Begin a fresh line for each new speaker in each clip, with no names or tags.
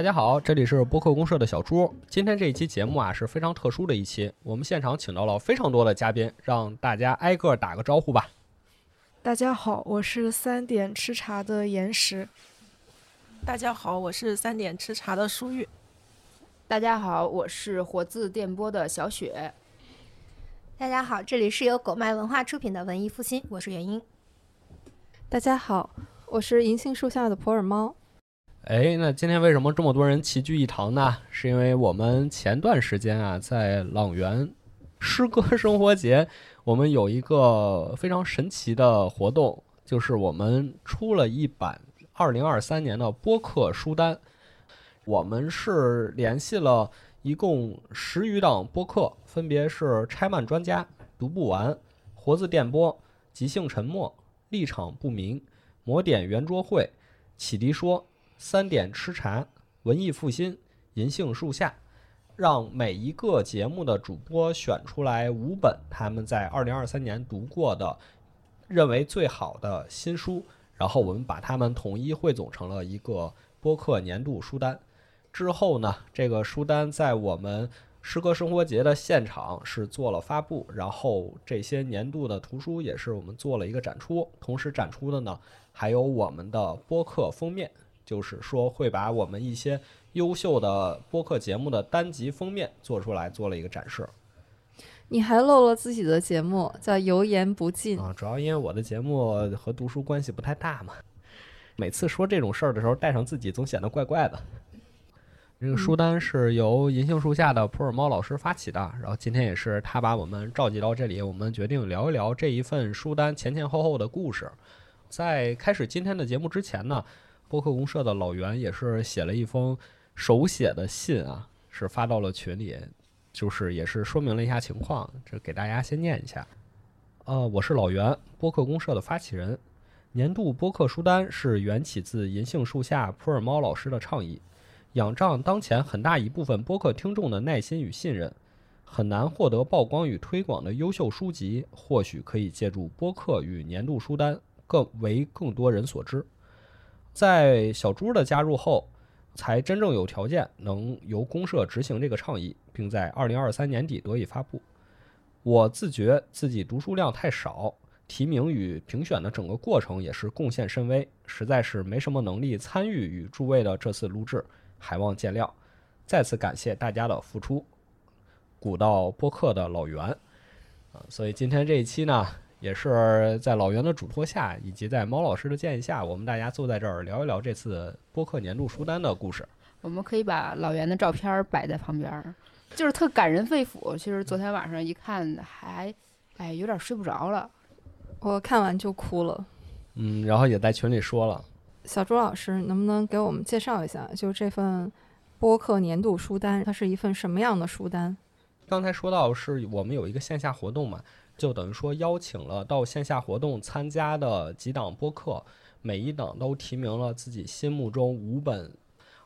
大家好，这里是播客公社的小朱。今天这一期节目啊是非常特殊的一期，我们现场请到了非常多的嘉宾，让大家挨个打个招呼吧。
大家好，我是三点吃茶的岩石。
大家好，我是三点吃茶的舒玉。
大家好，我是活字电波的小雪。
大家好，这里是由狗麦文化出品的文艺复兴，我是元英。
大家好，我是银杏树下的普洱猫。
哎，那今天为什么这么多人齐聚一堂呢？是因为我们前段时间啊，在朗园诗歌生活节，我们有一个非常神奇的活动，就是我们出了一版二零二三年的播客书单。我们是联系了一共十余档播客，分别是拆漫专家、读不完、活字电波、即兴沉默、立场不明、魔点圆桌会、启迪说。三点吃茶，文艺复兴，银杏树下，让每一个节目的主播选出来五本他们在二零二三年读过的、认为最好的新书，然后我们把它们统一汇总成了一个播客年度书单。之后呢，这个书单在我们诗歌生活节的现场是做了发布，然后这些年度的图书也是我们做了一个展出，同时展出的呢还有我们的播客封面。就是说，会把我们一些优秀的播客节目的单集封面做出来，做了一个展示。
你还漏了自己的节目，叫《油盐不进》
啊！主要因为我的节目和读书关系不太大嘛。每次说这种事儿的时候，带上自己总显得怪怪的。这个书单是由银杏树下的普洱猫老师发起的，然后今天也是他把我们召集到这里，我们决定聊一聊这一份书单前前后后的故事。在开始今天的节目之前呢。播客公社的老袁也是写了一封手写的信啊，是发到了群里，就是也是说明了一下情况，这给大家先念一下。呃，我是老袁，播客公社的发起人。年度播客书单是缘起自银杏树下普洱猫老师的倡议，仰仗当前很大一部分播客听众的耐心与信任，很难获得曝光与推广的优秀书籍，或许可以借助播客与年度书单更为更多人所知。在小朱的加入后，才真正有条件能由公社执行这个倡议，并在二零二三年底得以发布。我自觉自己读书量太少，提名与评选的整个过程也是贡献甚微，实在是没什么能力参与与诸位的这次录制，还望见谅。再次感谢大家的付出。古道播客的老袁啊，所以今天这一期呢。也是在老袁的嘱托下，以及在猫老师的建议下，我们大家坐在这儿聊一聊这次播客年度书单的故事。
我们可以把老袁的照片摆在旁边，就是特感人肺腑。其实昨天晚上一看，还哎有点睡不着了。
我看完就哭了。
嗯，然后也在群里说了。
小朱老师，能不能给我们介绍一下，就这份播客年度书单，它是一份什么样的书单？
刚才说到是我们有一个线下活动嘛。就等于说邀请了到线下活动参加的几档播客，每一档都提名了自己心目中五本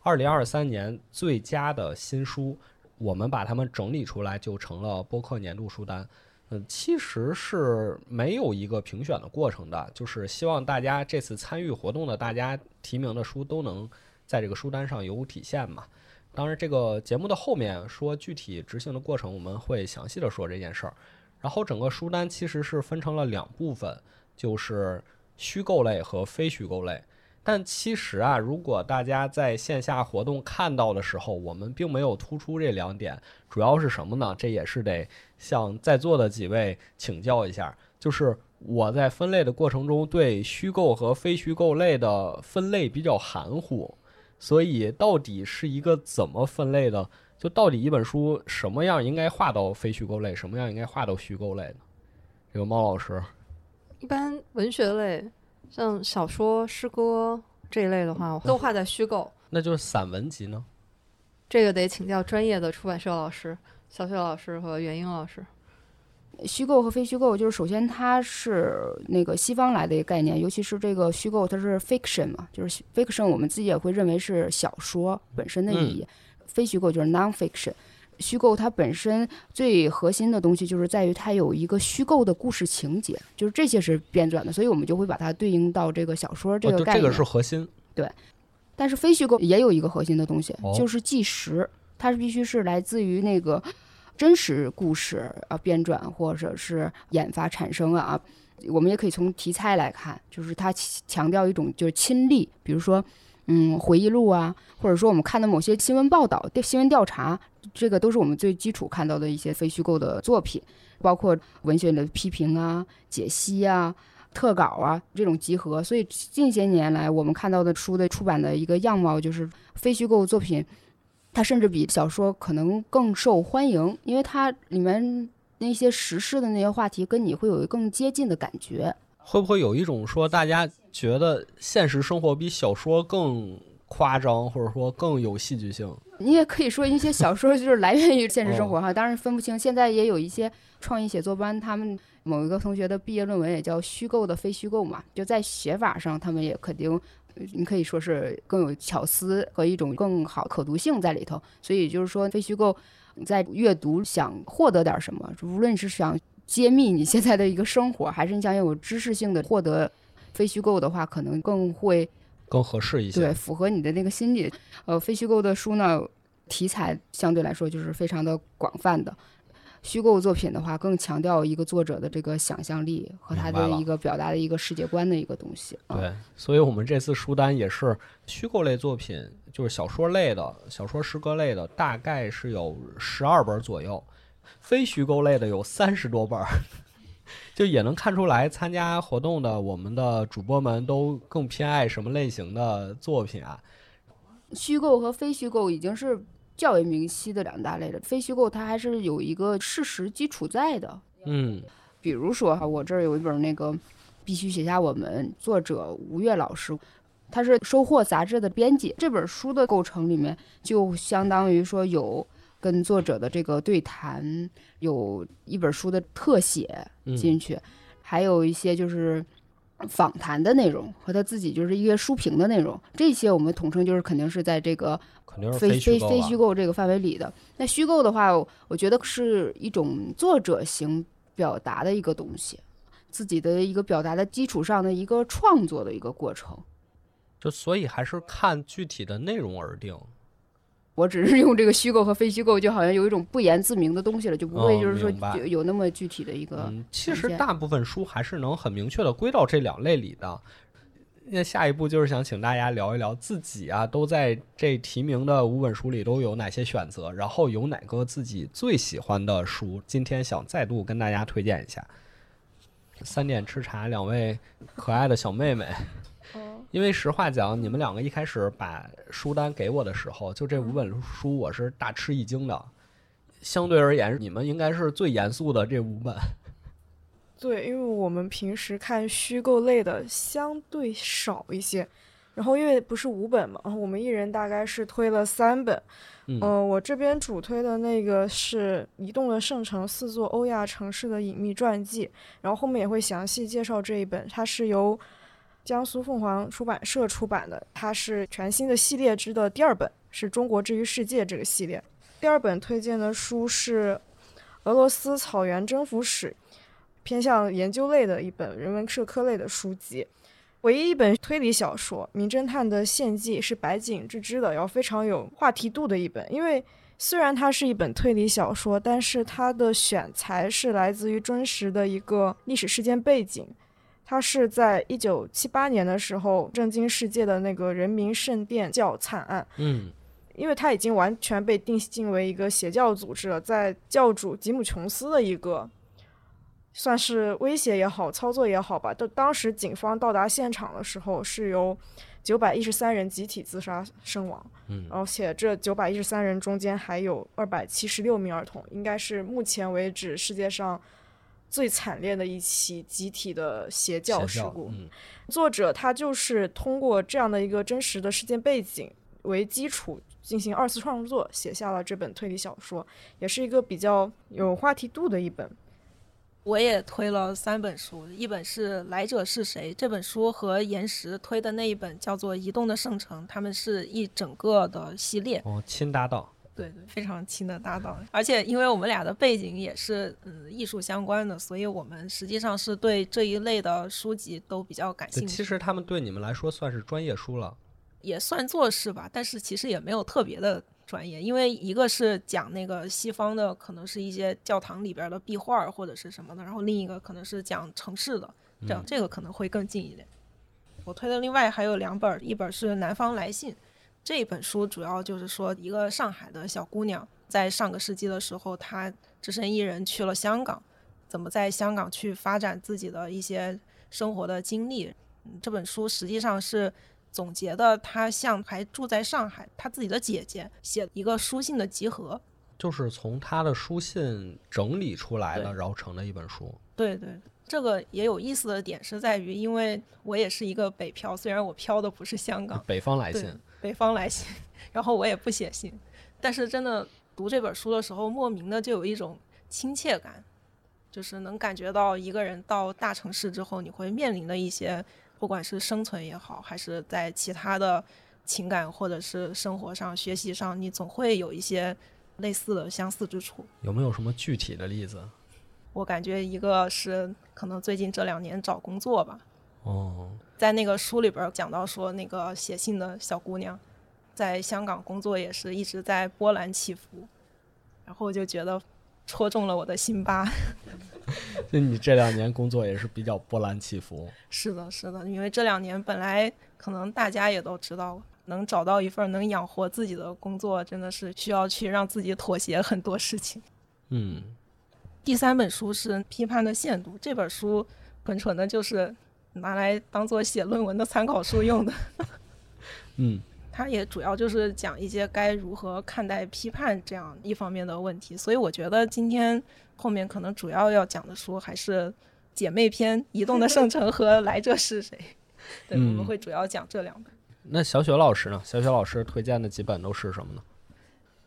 二零二三年最佳的新书，我们把它们整理出来，就成了播客年度书单。嗯，其实是没有一个评选的过程的，就是希望大家这次参与活动的大家提名的书都能在这个书单上有体现嘛。当然，这个节目的后面说具体执行的过程，我们会详细的说这件事儿。然后整个书单其实是分成了两部分，就是虚构类和非虚构类。但其实啊，如果大家在线下活动看到的时候，我们并没有突出这两点，主要是什么呢？这也是得向在座的几位请教一下。就是我在分类的过程中，对虚构和非虚构类的分类比较含糊，所以到底是一个怎么分类的？就到底一本书什么样应该划到非虚构类，什么样应该划到虚构类呢？这个猫老师，
一般文学类，像小说、诗歌这一类的话，都划在虚构。
那就是散文集呢？
这个得请教专业的出版社老师，小雪老师和袁英老师。
虚构和非虚构，就是首先它是那个西方来的一个概念，尤其是这个虚构，它是 fiction 嘛，就是 fiction，我们自己也会认为是小说本身的意义。非虚构就是 nonfiction，虚构它本身最核心的东西就是在于它有一个虚构的故事情节，就是这些是编撰的，所以我们就会把它对应到这个小说这个概
念。这个是核心。
对，但是非虚构也有一个核心的东西，
哦
就是纪实，它是必须是来自于那个真实故事啊编撰或者是研发产生的啊。我们也可以从题材来看，就是它强强调一种就是亲历，比如说嗯回忆录啊，或者说我们看的某些新闻报道、新闻调查，这个都是我们最基础看到的一些非虚构的作品，包括文学的批评啊、解析啊。特稿啊，这种集合，所以近些年来我们看到的书的出版的一个样貌，就是非虚构作品，它甚至比小说可能更受欢迎，因为它里面那些时事的那些话题跟你会有更接近的感觉。
会不会有一种说大家觉得现实生活比小说更夸张，或者说更有戏剧性？
你也可以说一些小说就是来源于现实生活哈，当然分不清。现在也有一些创意写作班，他们某一个同学的毕业论文也叫虚构的非虚构嘛，就在写法上，他们也肯定。呃你可以说是更有巧思和一种更好可读性在里头，所以就是说，非虚构你在阅读想获得点什么，无论是想揭秘你现在的一个生活，还是你想有知识性的获得，非虚构的话，可能更会
更合适一些。
对，符合你的那个心理。呃，非虚构的书呢，题材相对来说就是非常的广泛的。虚构作品的话，更强调一个作者的这个想象力和他的一个表达的一个世界观的一个东西。啊
对，所以我们这次书单也是虚构类作品，就是小说类的、小说诗歌类的，大概是有十二本左右；非虚构类的有三十多本儿。就也能看出来，参加活动的我们的主播们都更偏爱什么类型的作品啊？
虚构和非虚构已经是较为明晰的两大类了。非虚构它还是有一个事实基础在的。
嗯，
比如说哈，我这儿有一本那个《必须写下我们》，作者吴越老师，他是《收获》杂志的编辑。这本书的构成里面，就相当于说有跟作者的这个对谈，有一本书的特写
嗯
进去，还有一些就是。访谈的内容和他自己就是一些书评的内容，这些我们统称就是肯定是在这个非非非
虚构
这个范围里的。那虚构的话，我我觉得是一种作者型表达的一个东西，自己的一个表达的基础上的一个创作的一个过程。
就所以还是看具体的内容而定。
我只是用这个虚构和非虚构，就好像有一种不言自明的东西了，就不会
哦
就是说有有那么具体的一个。
嗯，其实大部分书还是能很明确的归到这两类里的。那下一步就是想请大家聊一聊自己啊，都在这提名的五本书里都有哪些选择，然后有哪个自己最喜欢的书，今天想再度跟大家推荐一下。三点吃茶，两位可爱的小妹妹，因为实话讲，你们两个一开始把书单给我的时候，就这五本书，我是大吃一惊的。相对而言，你们应该是最严肃的这五本。
对，因为我们平时看虚构类的相对少一些，然后因为不是五本嘛，我们一人大概是推了三本。
嗯
呃，我这边主推的那个是《移动的圣城：四座欧亚城市的隐秘传记》，然后后面也会详细介绍这一本，它是由江苏凤凰出版社出版的，它是全新的系列之的第二本，是中国之于世界这个系列。第二本推荐的书是《俄罗斯草原征服史》，偏向研究类的一本人文社科类的书籍。唯一一本推理小说《名侦探的献祭》是白井智之的，然后非常有话题度的一本。因为虽然它是一本推理小说，但是它的选材是来自于真实的一个历史事件背景。它是在一九七八年的时候震惊世界的那个人民圣殿教惨案，
嗯。
因为他已经完全被定性为一个邪教组织了，在教主吉姆琼斯的一个算是威胁也好、操作也好吧。到当时警方到达现场的时候，是由九百一十三人集体自杀身亡，
嗯。
而且这九百一十三人中间还有二百七十六名儿童，应该是目前为止世界上最惨烈的一起集体的邪教事故。
嗯
作者他就是通过这样的一个真实的事件背景为基础进行二次创作，写下了这本推理小说，也是一个比较有话题度的一本。
我也推了三本书，一本是《来者是谁》这本书和岩石推的那一本叫做《移动的圣城》，他们是一整个的系列，
哦，亲搭档，
对对，非常亲的搭档。而且因为我们俩的背景也是嗯艺术相关的，所以我们实际上是对这一类的书籍都比较感，兴趣。
其实他们对你们来说算是专业书了。
也算作是吧，但是其实也没有特别的专业，因为一个是讲那个西方的，可能是一些教堂里边的壁画或者是什么的，然后另一个可能是讲城市的，这样这个可能会更近一点。我推的另外还有两本，一本是《南方来信》，这本书主要就是说一个上海的小姑娘，在上个世纪的时候，她只身一人去了香港，怎么在香港去发展自己的一些生活的经历。这本书实际上是总结的，她像还住在上海她自己的姐姐写一个书信的集合。
就是从她的书信整理出来的，然后成的一本书。
对对，这个也有意思的点是在于，因为我也是一个北漂，虽然我漂的不是香港，
北方来信，
北方来信，然后我也不写信，但是真的读这本书的时候，莫名的就有一种亲切感，就是能感觉到一个人到大城市之后，你会面临的一些，不管是生存也好，还是在其他的情感或者是生活上、学习上，你总会有一些类似的相似之处。
有没有什么具体的例子？
我感觉一个是可能最近这两年找工作吧，
哦，
在那个书里边儿讲到说，那个写信的小姑娘，在香港工作也是一直在波澜起伏，然后我就觉得戳中了我的心巴。
就你这两年工作也是比较波澜起伏。
是的，是的，因为这两年本来可能大家也都知道，能找到一份能养活自己的工作，真的是需要去让自己妥协很多事情。
嗯，
第三本书是《批判的限度》，这本书很纯的就是拿来当做写论文的参考书用的。
嗯，
它也主要就是讲一些该如何看待批判这样一方面的问题，所以我觉得今天后面可能主要要讲的书还是姐妹篇《移动的圣城》和《来者是谁》。对，我们
嗯
会主要讲这两本。
那小雪老师呢？小雪老师推荐的几本都是什么呢？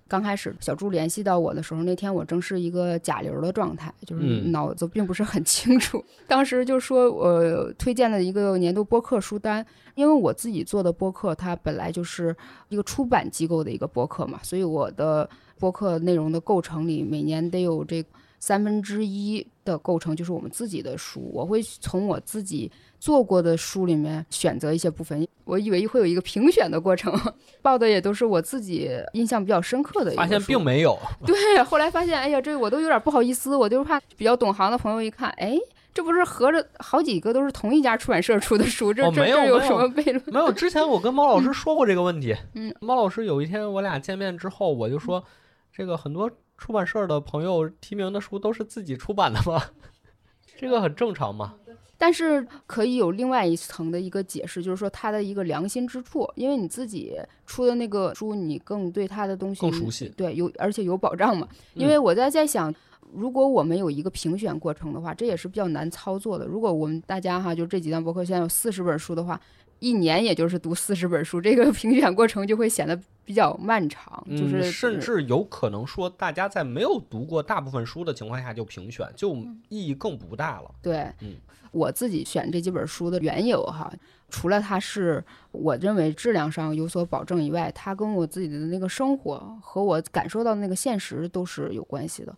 刚开始小朱联系到我的时候，那天我正是一个甲流的状态，就是
嗯
脑子并不是很清楚。当时就说我推荐了一个年度播客书单，因为我自己做的播客，它本来就是一个出版机构的一个播客嘛，所以我的播客内容的构成里，每年得有这三分之一的构成就是我们自己的书。我会从我自己做过的书里面选择一些部分，我以为会有一个评选的过程，报的也都是我自己印象比较深刻的
发现并没有。
对，后来发现，哎呀，这我都有点不好意思，我就是怕比较懂行的朋友一看，哎，这不是合着好几个都是同一家出版社出的书，这、
哦
这这有什么悖论？
没有，之前我跟猫老师说过这个问题。
嗯，
猫老师有一天我俩见面之后，我就说，这个很多出版社的朋友提名的书都是自己出版的吗？这个很正常嘛。
但是可以有另外一层的一个解释，就是说它的一个良心之处，因为你自己出的那个书，你更对它的东西
更熟悉
对，有而且有保障嘛。因为我在在想，如果我们有一个评选过程的话，这也是比较难操作的。如果我们大家哈，就这几档博客现在有四十本书的话，一年也就是读四十本书，这个评选过程就会显得比较漫长，就是、
嗯、甚至有可能说，大家在没有读过大部分书的情况下就评选，就意义更不大了。
对，
嗯
我自己选这几本书的缘由哈，除了它是我认为质量上有所保证以外，它跟我自己的那个生活和我感受到的那个现实都是有关系的。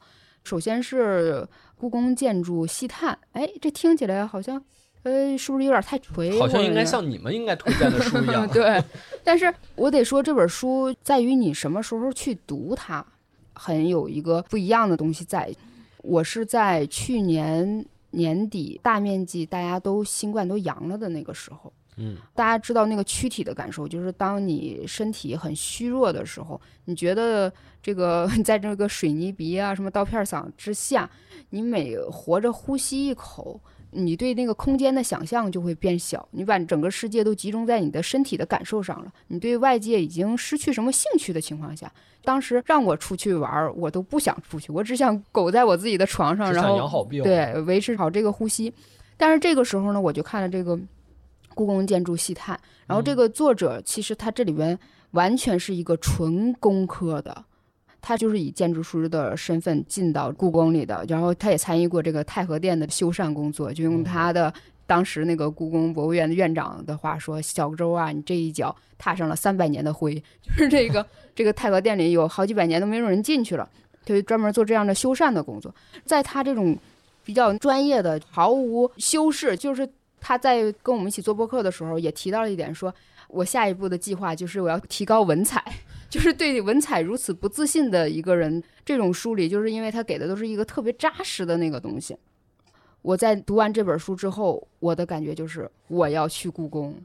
首先是故宫建筑细探，哎，这听起来好像，呃，是不是有点太锤？
好像应该像你们应该推荐的书一样。
对，但是我得说这本书在于你什么时候去读它，很有一个不一样的东西在。我是在去年年底大面积大家都新冠都阳了的那个时候，
嗯，
大家知道那个躯体的感受，就是当你身体很虚弱的时候，你觉得这个 在这个水泥鼻啊、什么刀片嗓之下，你每活着呼吸一口，你对那个空间的想象就会变小，你把整个世界都集中在你的身体的感受上了，你对外界已经失去什么兴趣的情况下，当时让我出去玩儿，我都不想出去，我只想苟在我自己的床上，然后
养好病。，
对，维持好这个呼吸。但是这个时候呢，我就看了这个《故宫建筑细探》，然后这
嗯
个作者其实他这里边完全是一个纯工科的。他就是以建筑师的身份进到故宫里的，然后他也参与过这个太和殿的修缮工作，就用他的当时那个故宫博物院的院长的话说：“小周啊，你这一脚踏上了三百年的灰，就是这个这个太和殿里有好几百年都没有人进去了。”就专门做这样的修缮的工作，在他这种比较专业的、毫无修饰，就是他在跟我们一起做播客的时候，也提到了一点说，我下一步的计划就是我要提高文采，就是对文采如此不自信的一个人，这种梳理，就是因为他给的都是一个特别扎实的那个东西。我在读完这本书之后，我的感觉就是我要去故宫，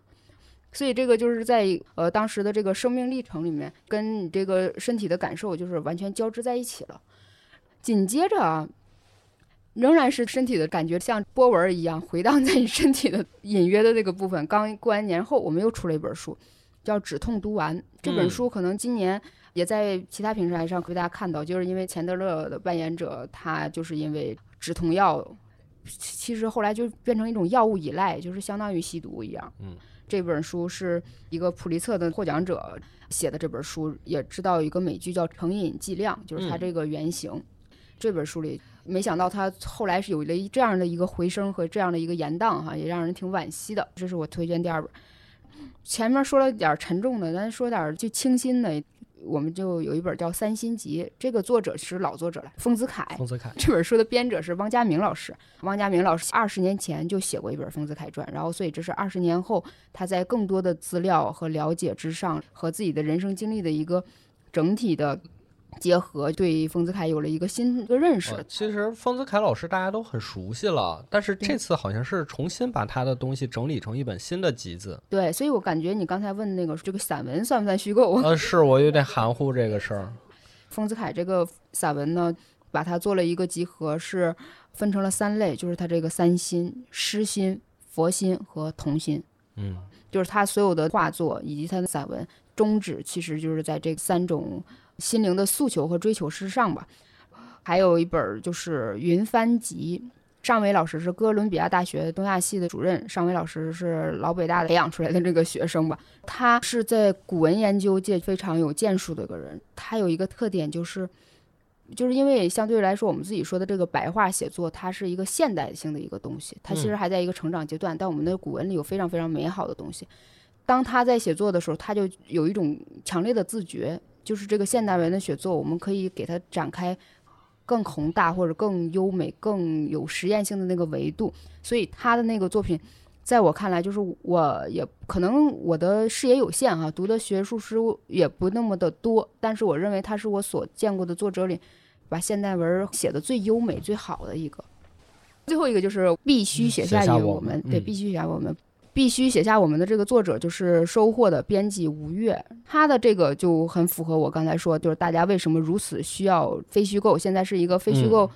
所以这个就是在呃当时的这个生命历程里面，跟你这个身体的感受就是完全交织在一起了。紧接着啊，仍然是身体的感觉像波纹一样回荡在你身体的隐约的那个部分。刚过完年后，我们又出了一本书，叫《止痛读完》。这本
嗯
书可能今年也在其他平台上被大家看到，就是因为钱德勒的扮演者，他就是因为止痛药，其实后来就变成一种药物依赖，就是相当于吸毒一样。
嗯，
这本书是一个普利策的获奖者写的这本书，也知道有一个美剧叫《成瘾剂量》，就是它
嗯
这个原型。这本书里，没想到他后来是有了这样的一个回声和这样的一个延宕哈，也让人挺惋惜的。这是我推荐第二本。前面说了点儿沉重的，咱说点儿就清新的。我们就有一本叫《三心集》，这个作者是老作者了，丰子恺。
丰子恺，
这本书的编者是汪家明老师。汪家明老师二十年前就写过一本《丰子恺传》，然后所以这是二十年后他在更多的资料和了解之上，和自己的人生经历的一个整体的结合，对丰子恺有了一个新的认识
呃。其实丰子恺老师大家都很熟悉了，但是这次好像是重新把他的东西整理成一本新的集子。
对，所以我感觉你刚才问那个这个散文算不算虚构？
呃，是我有点含糊这个事儿。
丰子恺这个散文呢，把它做了一个集合，是分成了三类，就是他这个三心：诗心、佛心和童心。
嗯
就是他所有的画作以及他的散文宗旨，其实就是在这三种心灵的诉求和追求之上吧。还有一本儿就是《云帆集》，尚伟老师是哥伦比亚大学东亚系的主任，尚伟老师是老北大培养出来的这个学生吧。他是在古文研究界非常有建树的一个人。他有一个特点就是。就是因为相对来说，我们自己说的这个白话写作，它是一个现代性的一个东西，它其实还在一个成长阶段。但我们的古文里有非常非常美好的东西。当他在写作的时候，他就有一种强烈的自觉，就是这个现代文的写作，我们可以给它展开更宏大或者更优美、更有实验性的那个维度。所以他的那个作品，在我看来，就是我也可能我的视野有限哈、读的学术书也不那么的多，但是我认为他是我所见过的作者里，把现代文写的最优美、最好的一个。最后一个就是必须写下
我
们，对，必须写下我们。必须写下我们的这个作者就是收获的编辑吴越，他的这个就很符合我刚才说，就是大家为什么如此需要非虚构，现在是一个非虚构
嗯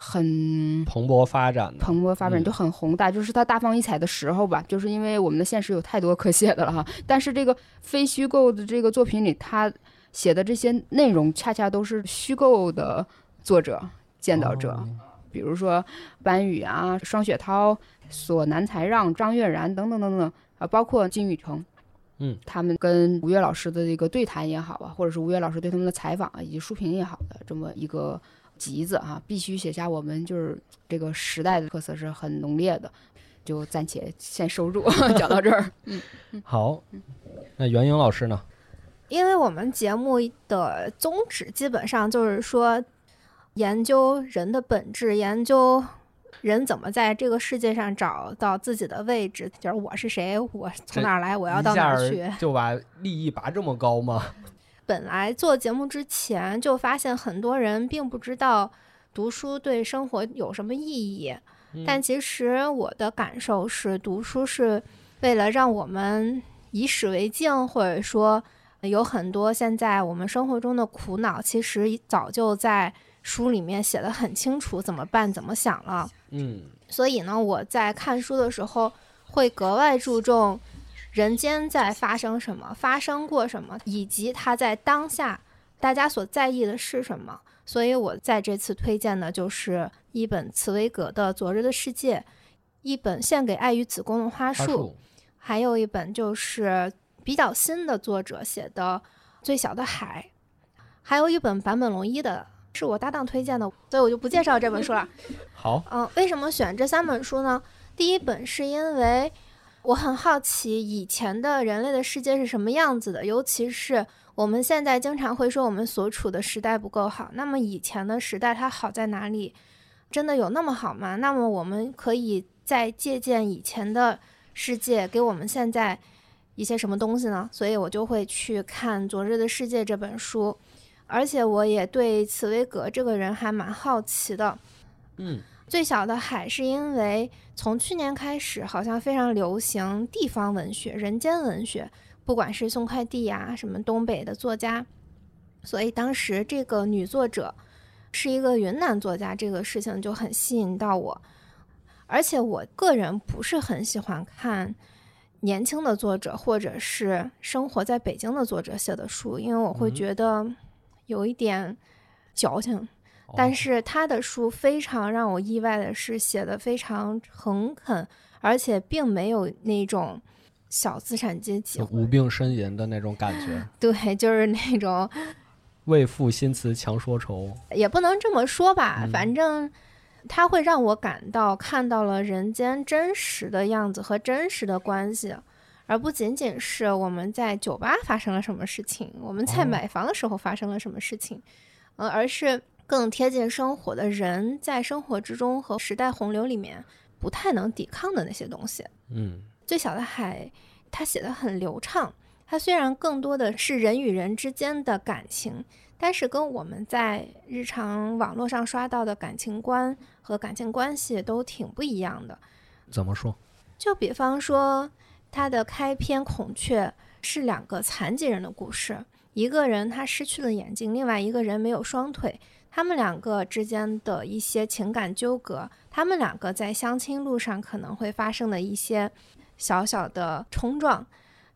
很
蓬勃发展的。
蓬勃发展，
嗯
就很宏大，就是它大放异彩的时候吧。就是因为我们的现实有太多可写的了哈，但是这个非虚构的这个作品里，他写的这些内容，恰恰都是虚构的作者见到者，
哦
比如说班宇啊、双雪涛、索南才让、张悦然等等等等啊，包括金宇澄。
嗯，
他们跟吴越老师的这个对谈也好啊，或者是吴越老师对他们的采访啊，以及书评也好的这么一个集子啊，必须写下我们就是这个时代的特色是很浓烈的，就暂且先收住，讲到这儿。
嗯好，那袁颖老师呢？
因为我们节目的宗旨基本上就是说，研究人的本质，研究人怎么在这个世界上找到自己的位置，就是我是谁，我从哪儿来，我要到哪儿去。
就把利益拔这么高吗？
本来做节目之前就发现很多人并不知道读书对生活有什么意义，
嗯
但其实我的感受是，读书是为了让我们以史为镜，或者说有很多现在我们生活中的苦恼，其实早就在书里面写的很清楚，怎么办，怎么想了。
嗯
所以呢，我在看书的时候会格外注重人间在发生什么，发生过什么，以及它在当下大家所在意的是什么。所以我在这次推荐的就是一本茨威格的《昨日的世界》，一本献给爱与子宫的花束，
花束，
还有一本就是比较新的作者写的《最小的海》，还有一本坂本龙一的，是我搭档推荐的，所以我就不介绍这本书了。
好，
嗯，为什么选这三本书呢？第一本是因为我很好奇以前的人类的世界是什么样子的，尤其是我们现在经常会说我们所处的时代不够好，那么以前的时代它好在哪里？真的有那么好吗？那么我们可以再借鉴以前的世界，给我们现在一些什么东西呢？所以我就会去看《昨日的世界》这本书，而且我也对茨威格这个人还蛮好奇的。
嗯，
最小的海是因为从去年开始，好像非常流行地方文学、人间文学，不管是送快递呀、什么东北的作家，所以当时这个女作者是一个云南作家，这个事情就很吸引到我。而且我个人不是很喜欢看年轻的作者或者是生活在北京的作者写的书，因为我会
嗯
觉得有一点矫情。但
哦
是他的书非常让我意外的是，写的非常诚恳，而且并没有那种小资产阶级，
无病呻吟的那种感觉，
对，就是那种
为赋新词强说愁。
也不能这么说吧，
嗯
反正他会让我感到看到了人间真实的样子和真实的关系，而不仅仅是我们在酒吧发生了什么事情，我们在
哦
买房的时候发生了什么事情，呃，而是更贴近生活的人在生活之中和时代洪流里面不太能抵抗的那些东西。
嗯
最小的海，他写的很流畅。它虽然更多的是人与人之间的感情，但是跟我们在日常网络上刷到的感情观和感情关系都挺不一样的。
怎么说？
就比方说，它的开篇《孔雀》是两个残疾人的故事，一个人他失去了眼睛，另外一个人没有双腿。他们两个之间的一些情感纠葛，他们两个在相亲路上可能会发生的一些小小的冲撞，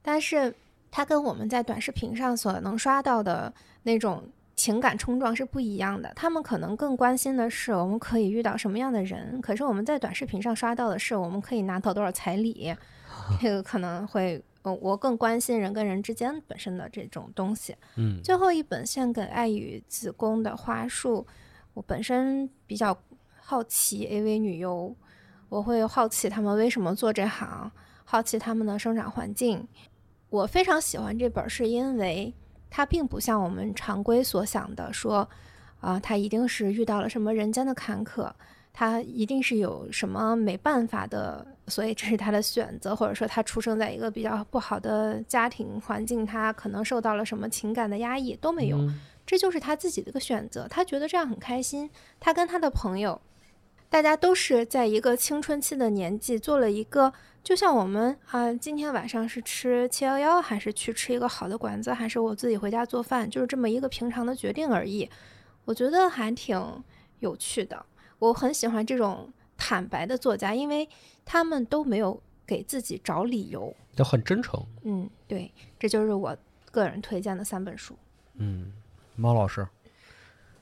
但是它跟我们在短视频上所能刷到的那种情感冲撞是不一样的。他们可能更关心的是我们可以遇到什么样的人，可是我们在短视频上刷到的是我们可以拿到多少彩礼，这个可能会，呃，我更关心人跟人之间本身的这种东西。
嗯
最后一本献给爱与子宫的花束，我本身比较好奇 AV 女优，我会好奇他们为什么做这行，好奇他们的生长环境。我非常喜欢这本，是因为它并不像我们常规所想的说，啊、他一定是遇到了什么人间的坎坷，他一定是有什么没办法的，所以这是他的选择，或者说他出生在一个比较不好的家庭环境，他可能受到了什么情感的压抑都没有，
嗯
这就是他自己的一个选择，他觉得这样很开心。他跟他的朋友，大家都是在一个青春期的年纪做了一个，就像我们啊，今天晚上是吃七幺幺，还是去吃一个好的馆子，还是我自己回家做饭，就是这么一个平常的决定而已。我觉得还挺有趣的，我很喜欢这种坦白的作家，因为他们都没有给自己找理由。
就很真诚。
嗯，对，这就是我个人推荐的三本书。
嗯，猫老师，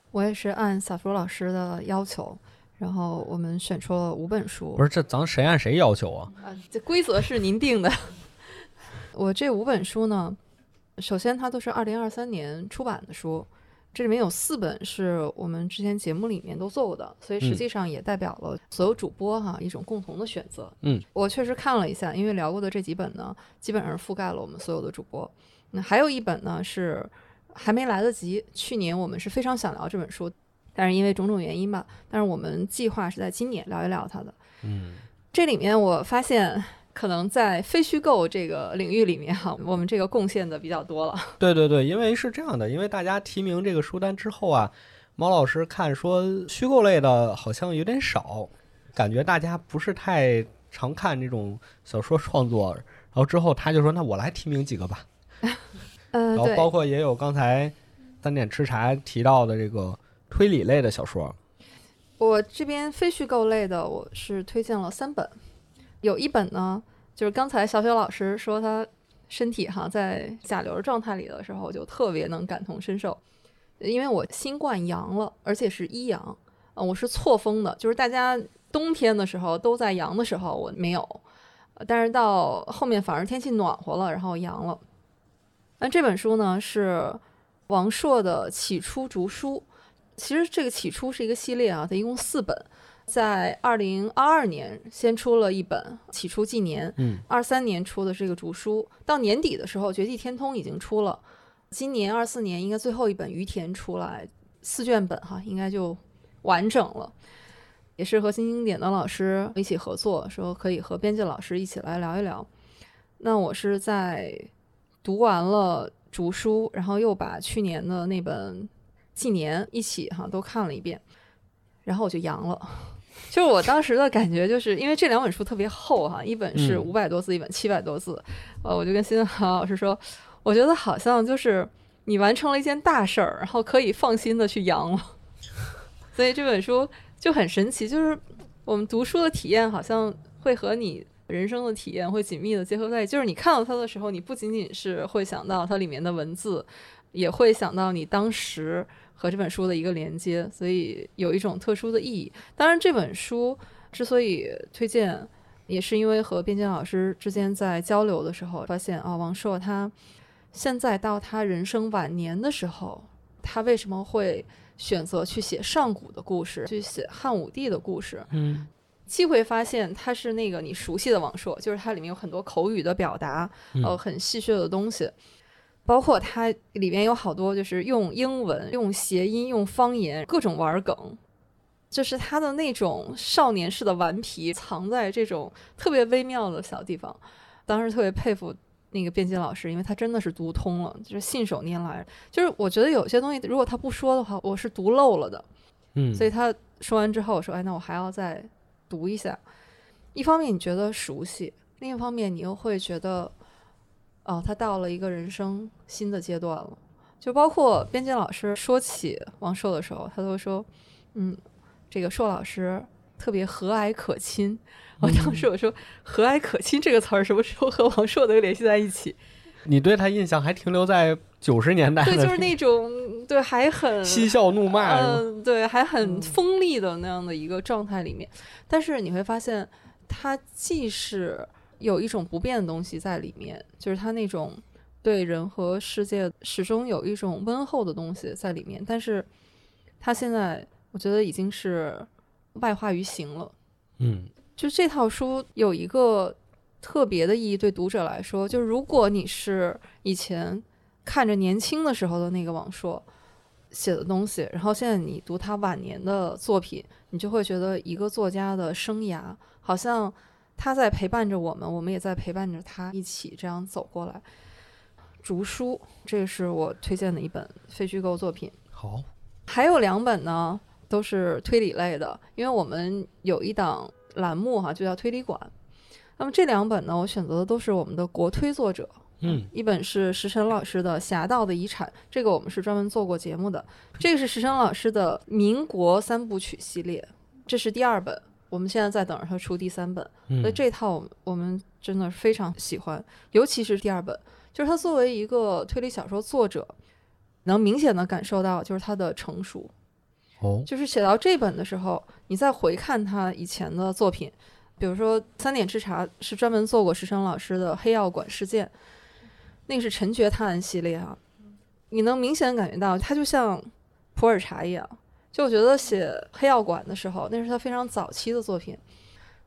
我也是按小福老师的要求，然后我们选出了五本书。
不是这咱谁按谁要求啊？
啊，这规则是您定的。我这五本书呢，首先它都是二零二三年出版的书，这里面有四本是我们之前节目里面都做过的，所以实
嗯
际上也代表了所有主播哈一种共同的选择。
嗯，
我确实看了一下，因为聊过的这几本呢，基本上覆盖了我们所有的主播。那还有一本呢是还没来得及，去年我们是非常想聊这本书，但是因为种种原因吧，但是我们计划是在今年聊一聊它的。
嗯
这里面我发现，可能在非虚构这个领域里面哈，我们这个贡献的比较多了。
对对对，因为是这样的，因为大家提名这个书单之后啊，毛老师看说虚构类的好像有点少，感觉大家不是太常看这种小说创作，然后之后他就说那我来提名几个吧，
嗯
然后包括也有刚才三点吃茶提到的这个推理类的小说，
我这边非虚构类的，我是推荐了三本，有一本呢，就是刚才小雪老师说他身体哈在甲流状态里的时候，就特别能感同身受，因为我新冠阳了，而且是一阳，呃，我是错峰的，就是大家冬天的时候都在阳的时候我没有，但是到后面反而天气暖和了，然后阳了。那这本书呢是王朔的《起初竹书》。其实这个起初是一个系列啊，它一共四本，在二零二二年先出了一本《起初纪年》，
嗯，
二三年出的这个竹书，到年底的时候，《绝地天通》已经出了，今年二四年应该最后一本于田出来，四卷本哈，应该就完整了。也是和新经典的老师一起合作，说可以和编辑老师一起来聊一聊。那我是在读完了《竹书》，然后又把去年的那本《纪年》一起哈都看了一遍，然后我就阳了。就是我当时的感觉，就是因为这两本书特别厚哈，一本是
嗯
五百多字，一本七百多字。呃，我就跟新航老师说，我觉得好像就是你完成了一件大事儿，然后可以放心的去扬了。所以这本书就很神奇，就是我们读书的体验好像会和你人生的体验会紧密的结合在一起。就是你看到它的时候，你不仅仅是会想到它里面的文字，也会想到你当时和这本书的一个连接，所以有一种特殊的意义。当然，这本书之所以推荐，也是因为和边坚老师之间在交流的时候，发现啊，王朔他现在到他人生晚年的时候，他为什么会选择去写上古的故事，去写汉武帝的故事？
嗯
既会发现他是那个你熟悉的王朔，就是它里面有很多口语的表达，
嗯
呃，很戏谑的东西，包括它里面有好多就是用英文、用谐音、用方言各种玩梗，就是他的那种少年式的顽皮藏在这种特别微妙的小地方。当时特别佩服那个编辑老师，因为他真的是读通了，就是信手拈来。就是我觉得有些东西如果他不说的话，我是读漏了的。
嗯，
所以他说完之后，我说：“哎，那我还要再读一下。”一方面你觉得熟悉，另一方面你又会觉得，哦，他到了一个人生新的阶段了。就包括编辑老师说起王朔的时候，他都说：“嗯，这个朔老师特别和蔼可亲。”我当时我说“和蔼可亲”这个词儿什么时候和王朔能联系在一起？
你对他印象还停留在九十年代
对，就是那种对，还很
嬉笑怒骂？
嗯，对，还很
嗯
锋利的那样的一个状态里面。但是你会发现，他既是有一种不变的东西在里面，就是他那种对人和世界始终有一种温厚的东西在里面。但是他现在，我觉得已经是外化于形了。
嗯
就这套书有一个特别的意义，对读者来说，就是如果你是以前看着年轻的时候的那个王朔写的东西，然后现在你读他晚年的作品，你就会觉得一个作家的生涯好像他在陪伴着我们，我们也在陪伴着他一起这样走过来。竹书，这是我推荐的一本非虚构作品。
好，
还有两本呢，都是推理类的，因为我们有一档栏目哈，就叫推理馆。那么这两本呢，我选择的都是我们的国推作者，
嗯
一本是石晨老师的《侠盗的遗产》，这个我们是专门做过节目的。这个是石晨老师的民国三部曲系列，这是第二本，我们现在在等着他出第三本。
嗯
所以这套我们真的非常喜欢，尤其是第二本，就是他作为一个推理小说作者，能明显的感受到就是他的成熟。
哦
就是写到这本的时候，你再回看他以前的作品，比如说《三点之茶》是专门做过石生老师的《黑药馆事件》，那个是陈觉探案系列啊，你能明显感觉到他就像普洱茶一样。就我觉得写《黑药馆》的时候，那是他非常早期的作品，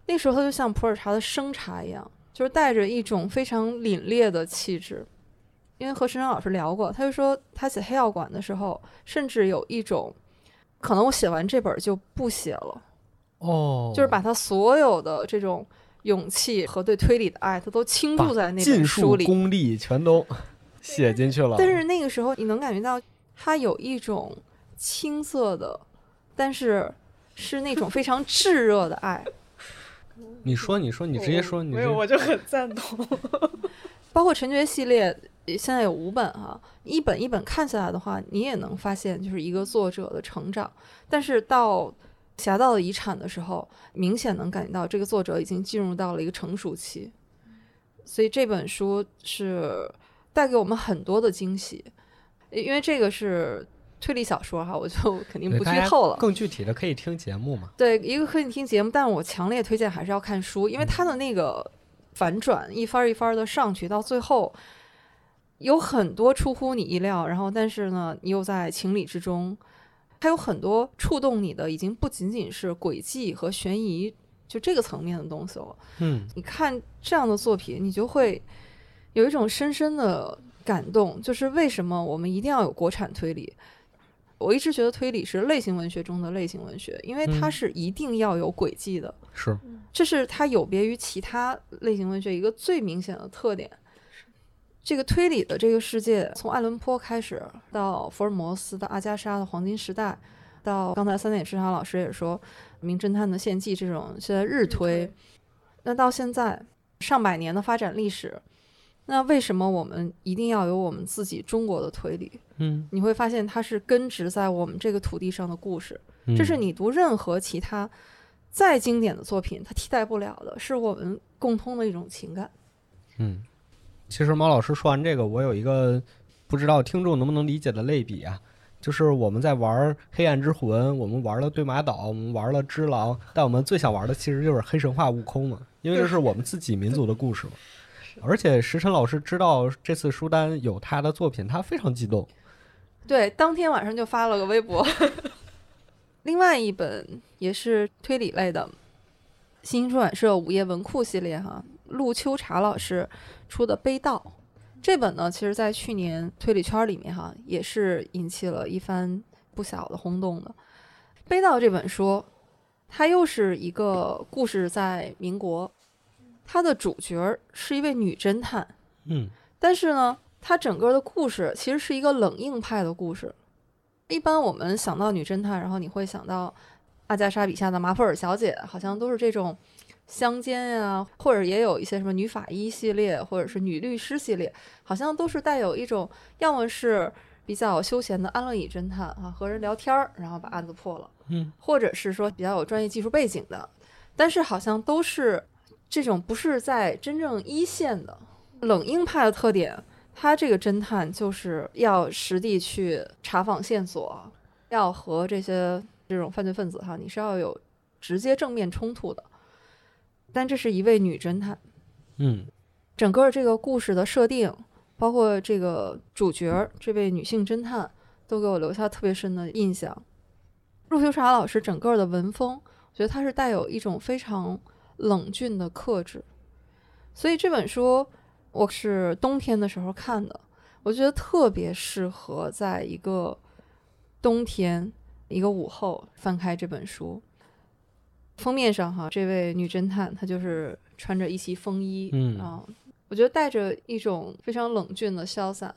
那时候他就像普洱茶的生茶一样，就是带着一种非常凛冽的气质。因为和石成老师聊过，他就说他写《黑药馆》的时候，甚至有一种可能我写完这本儿就不写了，
哦，
就是把他所有的这种勇气和对推理的爱，他都倾注在那本书里。
功力全都写进去了。
但是那个时候，你能感觉到他有一种青涩的，但是是那种非常炙热的爱。
你说，你说，你直接说，你
没有，我就很赞同。
包括陈觉系列，呃现在有五本哈，一本一本看下来的话，你也能发现就是一个作者的成长。但是到《侠盗的遗产》的时候，明显能感觉到这个作者已经进入到了一个成熟期，所以这本书是带给我们很多的惊喜，因为这个是推理小说哈，我就 肯定不剧透了。
更具体的可以听节目嘛。
对，一个可以听节目，但我强烈推荐还是要看书，因为它的那个反转一番儿一番儿的上去，到最后有很多出乎你意料，然后但是呢，你又在情理之中，它有很多触动你的，已经不仅仅是轨迹和悬疑就这个层面的东西了。
嗯
你看这样的作品，你就会有一种深深的感动，就是为什么我们一定要有国产推理？我一直觉得推理是类型文学中的类型文学，因为它
嗯。
是一定要有轨迹的，
是，
这是它有别于其他类型文学一个最明显的特点。这个推理的这个世界，从爱伦坡开始，到福尔摩斯，到阿加莎的黄金时代，到刚才三点之长老师也说《名侦探的献祭》这种现在日推，那到现在上百年的发展历史，那为什么我们一定要有我们自己中国的推理？
嗯，
你会发现它是根植在我们这个土地上的故事。
嗯
这是你读任何其他再经典的作品，它替代不了的，是我们共通的一种情感。
嗯，其实毛老师说完这个，我有一个不知道听众能不能理解的类比啊，就是我们在玩《黑暗之魂》，我们玩了对马岛，我们玩了只狼，但我们最想玩的其实就是黑神话悟空嘛，因为这是我们自己民族的故事嘛。而且石晨老师知道这次书单有他的作品，他非常激动。
对，当天晚上就发了个微博。另外一本也是推理类的，新兴出版社午夜文库系列哈，陆秋茶老师出的《悲道》这本呢，其实在去年推理圈里面哈，也是引起了一番不小的轰动的。《悲道》这本书，它又是一个故事在民国，它的主角是一位女侦探，
嗯
但是呢，它整个的故事其实是一个冷硬派的故事。一般我们想到女侦探，然后你会想到阿加莎笔下的马普尔小姐，好像都是这种乡间呀、或者也有一些什么女法医系列，或者是女律师系列，好像都是带有一种要么是比较休闲的安乐椅侦探啊，和人聊天儿，然后把案子破了，
嗯，
或者是说比较有专业技术背景的，但是好像都是这种不是在真正一线的冷硬派的特点。他这个侦探就是要实地去查访线索，要和这些这种犯罪分子哈，你是要有直接正面冲突的。但这是一位女侦探，
嗯
整个这个故事的设定，包括这个主角儿这位女性侦探，都给我留下特别深的印象。陆秋茶老师整个的文风，我觉得他是带有一种非常冷峻的克制，所以这本书我是冬天的时候看的，我觉得特别适合在一个冬天一个午后翻开这本书。封面上哈，这位女侦探她就是穿着一袭风衣，
嗯
啊，我觉得带着一种非常冷峻的潇洒，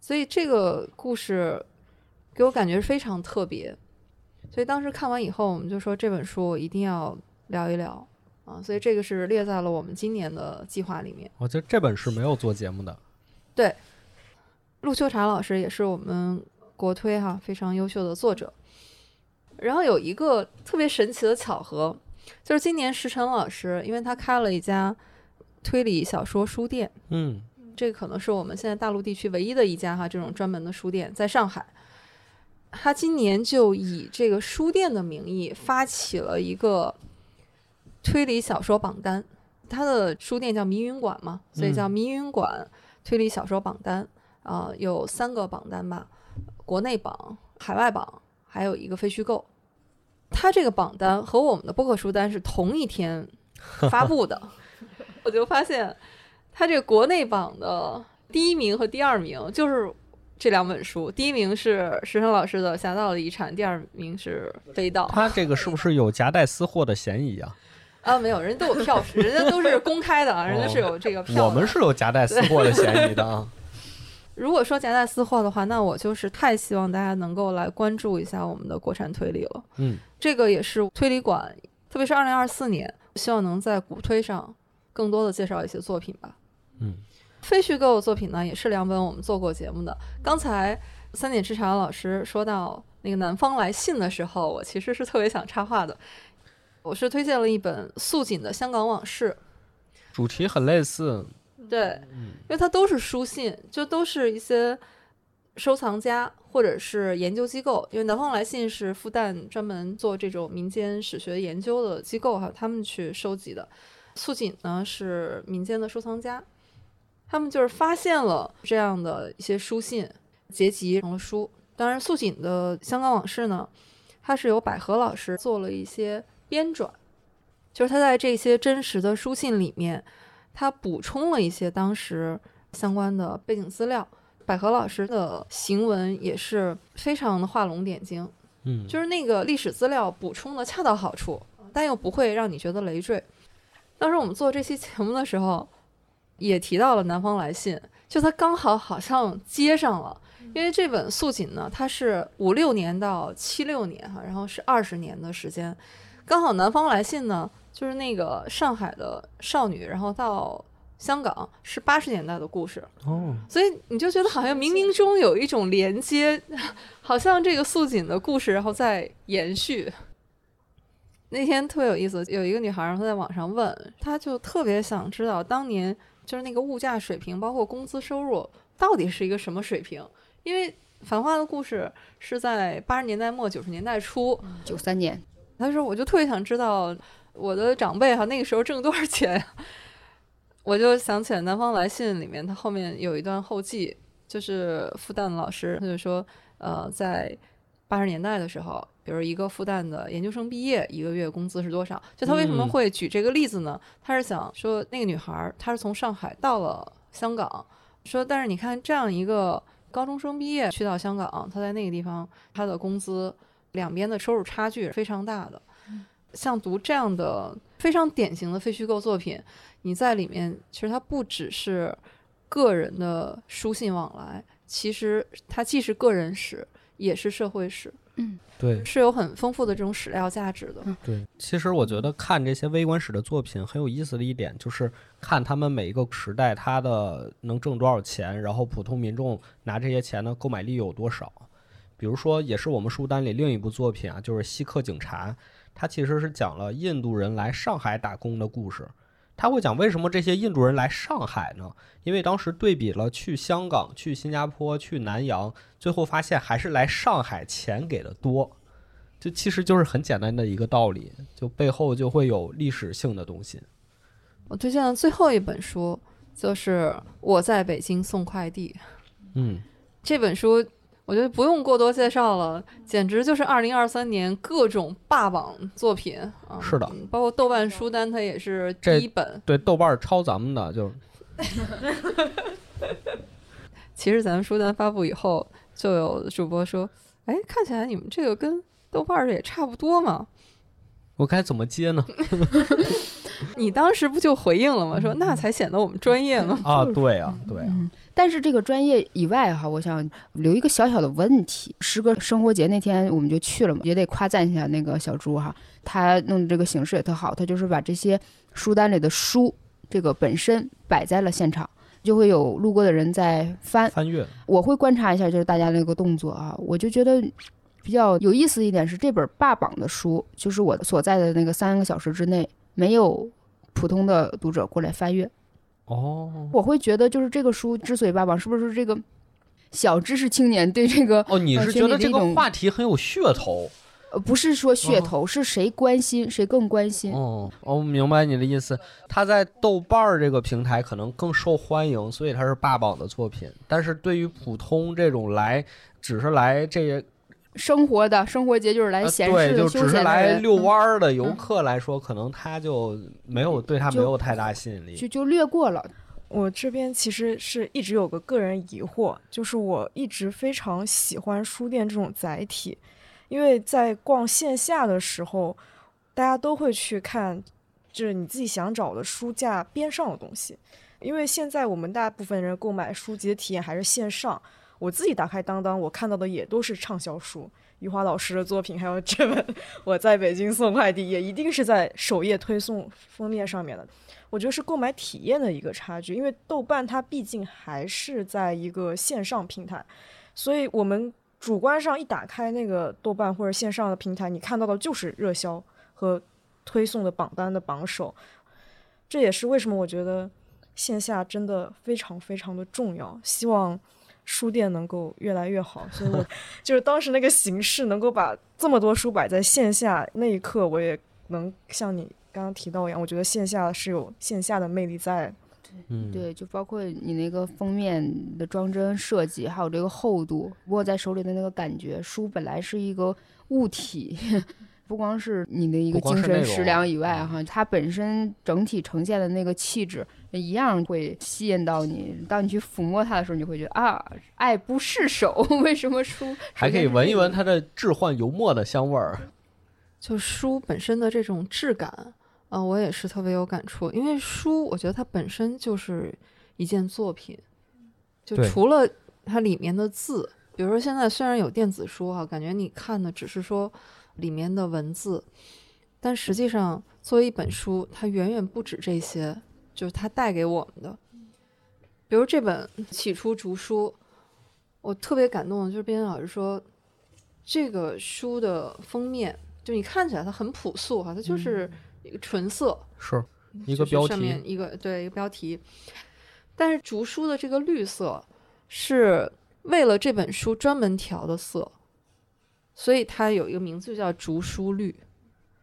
所以这个故事给我感觉非常特别。所以当时看完以后，我们就说这本书一定要聊一聊啊，所以这个是列在了我们今年的计划里面。
我觉得这本是没有做节目的。
对陆秋茶老师也是我们国推哈非常优秀的作者。然后有一个特别神奇的巧合，就是今年石晨老师，因为他开了一家推理小说书店，
嗯
这个可能是我们现在大陆地区唯一的一家哈这种专门的书店，在上海。他今年就以这个书店的名义发起了一个推理小说榜单，他的书店叫迷云馆嘛，所以叫迷云馆推理小说榜单啊、有三个榜单吧，国内榜、海外榜，还有一个非虚构。他这个榜单和我们的播客书单是同一天发布的，我就发现他这个国内榜的第一名和第二名就是这两本书，第一名是石生老师的《侠盗的遗产》，第二名是《飞盗》。
他这个是不是有夹带私货的嫌疑啊？
啊，没有，人家都有票，人家都是公开的啊，人家是有这个票的。
我们是有夹带私货的嫌疑的啊。
如果说夹带私货的话，那我就是太希望大家能够来关注一下我们的国产推理了。
嗯，
这个也是推理馆，特别是二零二四年，希望能在古推上更多的介绍一些作品吧。
嗯，
非虚构的作品呢，也是两本我们做过节目的。刚才三点之茶老师说到那个南方来信的时候，我其实是特别想插话的。我是推荐了一本素锦的《香港往事》，
主题很类似。
对，因为它都是书信，就都是一些收藏家或者是研究机构。因为南方来信是复旦专门做这种民间史学研究的机构哈，他们去收集的。素锦呢是民间的收藏家，他们就是发现了这样的一些书信，结集成了书。当然，素锦的《香港往事》呢，它是由百合老师做了一些编撰，就是他在这些真实的书信里面。他补充了一些当时相关的背景资料，百合老师的行文也是非常的画龙点睛，
嗯，
就是那个历史资料补充的恰到好处，但又不会让你觉得累赘。当时我们做这期节目的时候，也提到了《南方来信》，就它刚好好像接上了，因为这本素锦呢，它是五六年到七六年哈，然后是二十年的时间，刚好《南方来信》呢，就是那个上海的少女，然后到香港是八十年代的故事，
哦，
所以你就觉得好像冥冥中有一种连接，好像这个素锦的故事然后在延续。那天特别有意思，有一个女孩儿她在网上问，她就特别想知道当年就是那个物价水平，包括工资收入到底是一个什么水平，因为《繁花》的故事是在八十年代末九十年代初，
九三年，
他说我就特别想知道我的长辈哈那个时候挣多少钱呀？我就想起来《南方来信》里面，他后面有一段后记，就是复旦的老师他就说，呃，在八十年代的时候，比如一个复旦的研究生毕业，一个月工资是多少？就他为什么
嗯
会举这个例子呢？他是想说那个女孩儿她是从上海到了香港，说但是你看这样一个高中生毕业去到香港，她在那个地方她的工资两边的收入差距是非常大的。像读这样的非常典型的非虚构作品，你在里面其实它不只是个人的书信往来，其实它既是个人史，也是社会史，嗯
对
是有很丰富的这种史料价值的。
对，其实我觉得看这些微观史的作品很有意思的一点，就是看他们每一个时代他的能挣多少钱，然后普通民众拿这些钱的购买力有多少。比如说，也是我们书单里另一部作品啊，就是《西客警察》，它其实是讲了印度人来上海打工的故事。他会讲为什么这些印度人来上海呢？因为当时对比了去香港、去新加坡、去南洋，最后发现还是来上海钱给的多。这其实就是很简单的一个道理，就背后就会有历史性的东西。
我推荐的最后一本书就是《我在北京送快递》
嗯，
这本书。我觉得不用过多介绍了，简直就是二零二三年各种霸榜作品啊！
是的
嗯包括豆瓣书单，它也是第一本。
对，豆瓣抄咱们的，就是
其实咱们书单发布以后，就有主播说：“哎，看起来你们这个跟豆瓣儿也差不多嘛。
我该怎么接呢？”
你当时不就回应了吗？说那才显得我们专业嘛。
啊，对啊，对啊，
嗯，但是这个专业以外哈，我想留一个小小的问题。诗歌生活节那天我们就去了嘛，也得夸赞一下那个小朱哈，他弄的这个形式也特好，他就是把这些书单里的书这个本身摆在了现场，就会有路过的人在翻。
翻阅，
我会观察一下，就是大家那个动作啊，我就觉得比较有意思一点是这本霸榜的书，就是我所在的那个三个小时之内没有普通的读者过来翻阅。
哦
我会觉得，就是这个书之所以霸榜，是不是这个小知识青年对这个
哦，你
呃
是觉得这个话题很有噱头？
呃不是说噱头，是谁关心谁更关心。
哦，我明白你的意思。它在豆瓣儿这个平台可能更受欢迎，所以它是霸榜的作品。但是对于普通这种来只是来这些
生活的生活节就是来
呃
闲适
对，
的、
就
休闲的
只是来遛弯儿的游
嗯
客来说，可能他就没有对他没有太大吸引力。
就就略过了。
我这边其实是一直有个个人疑惑，就是我一直非常喜欢书店这种载体，因为在逛线下的时候，大家都会去看，就是你自己想找的书架边上的东西。因为现在我们大部分人购买书籍的体验还是线上，我自己打开当当，我看到的也都是畅销书，余华老师的作品，还有这本《我在北京送快递》，也一定是在首页推送封面上面的。我觉得是购买体验的一个差距，因为豆瓣它毕竟还是在一个线上平台，所以我们主观上一打开那个豆瓣或者线上的平台，你看到的就是热销和推送的榜单的榜首。这也是为什么我觉得线下真的非常非常的重要。希望书店能够越来越好，所以我就是当时那个形式能够把这么多书摆在线下那一刻，我也能像你刚刚提到一样，我觉得线下是有线下的魅力在。
嗯，
对，就包括你那个封面的装帧设计，还有这个厚度，握在手里的那个感觉。书本来是一个物体，不光是你的一个精神食粮以外，
嗯
哈，它本身整体呈现的那个气质一样会吸引到你。当你去抚摸它的时候，你会觉得啊，爱不释手。为什么书
还可以闻一闻它的置换油墨的香味儿？
就书本身的这种质感，啊，我也是特别有感触。因为书，我觉得它本身就是一件作品，就除了它里面的字，比如说现在虽然有电子书哈、感觉你看的只是说里面的文字，但实际上作为一本书，它远远不止这些，就是它带给我们的。比如这本《起初竹书》，我特别感动的就是编辑老师说，这个书的封面，就你看起来它很朴素哈，它就是一个纯色，
是一个标题
上面，一个对一个标题，但是竹书的这个绿色是为了这本书专门调的色，所以它有一个名字就叫竹书绿。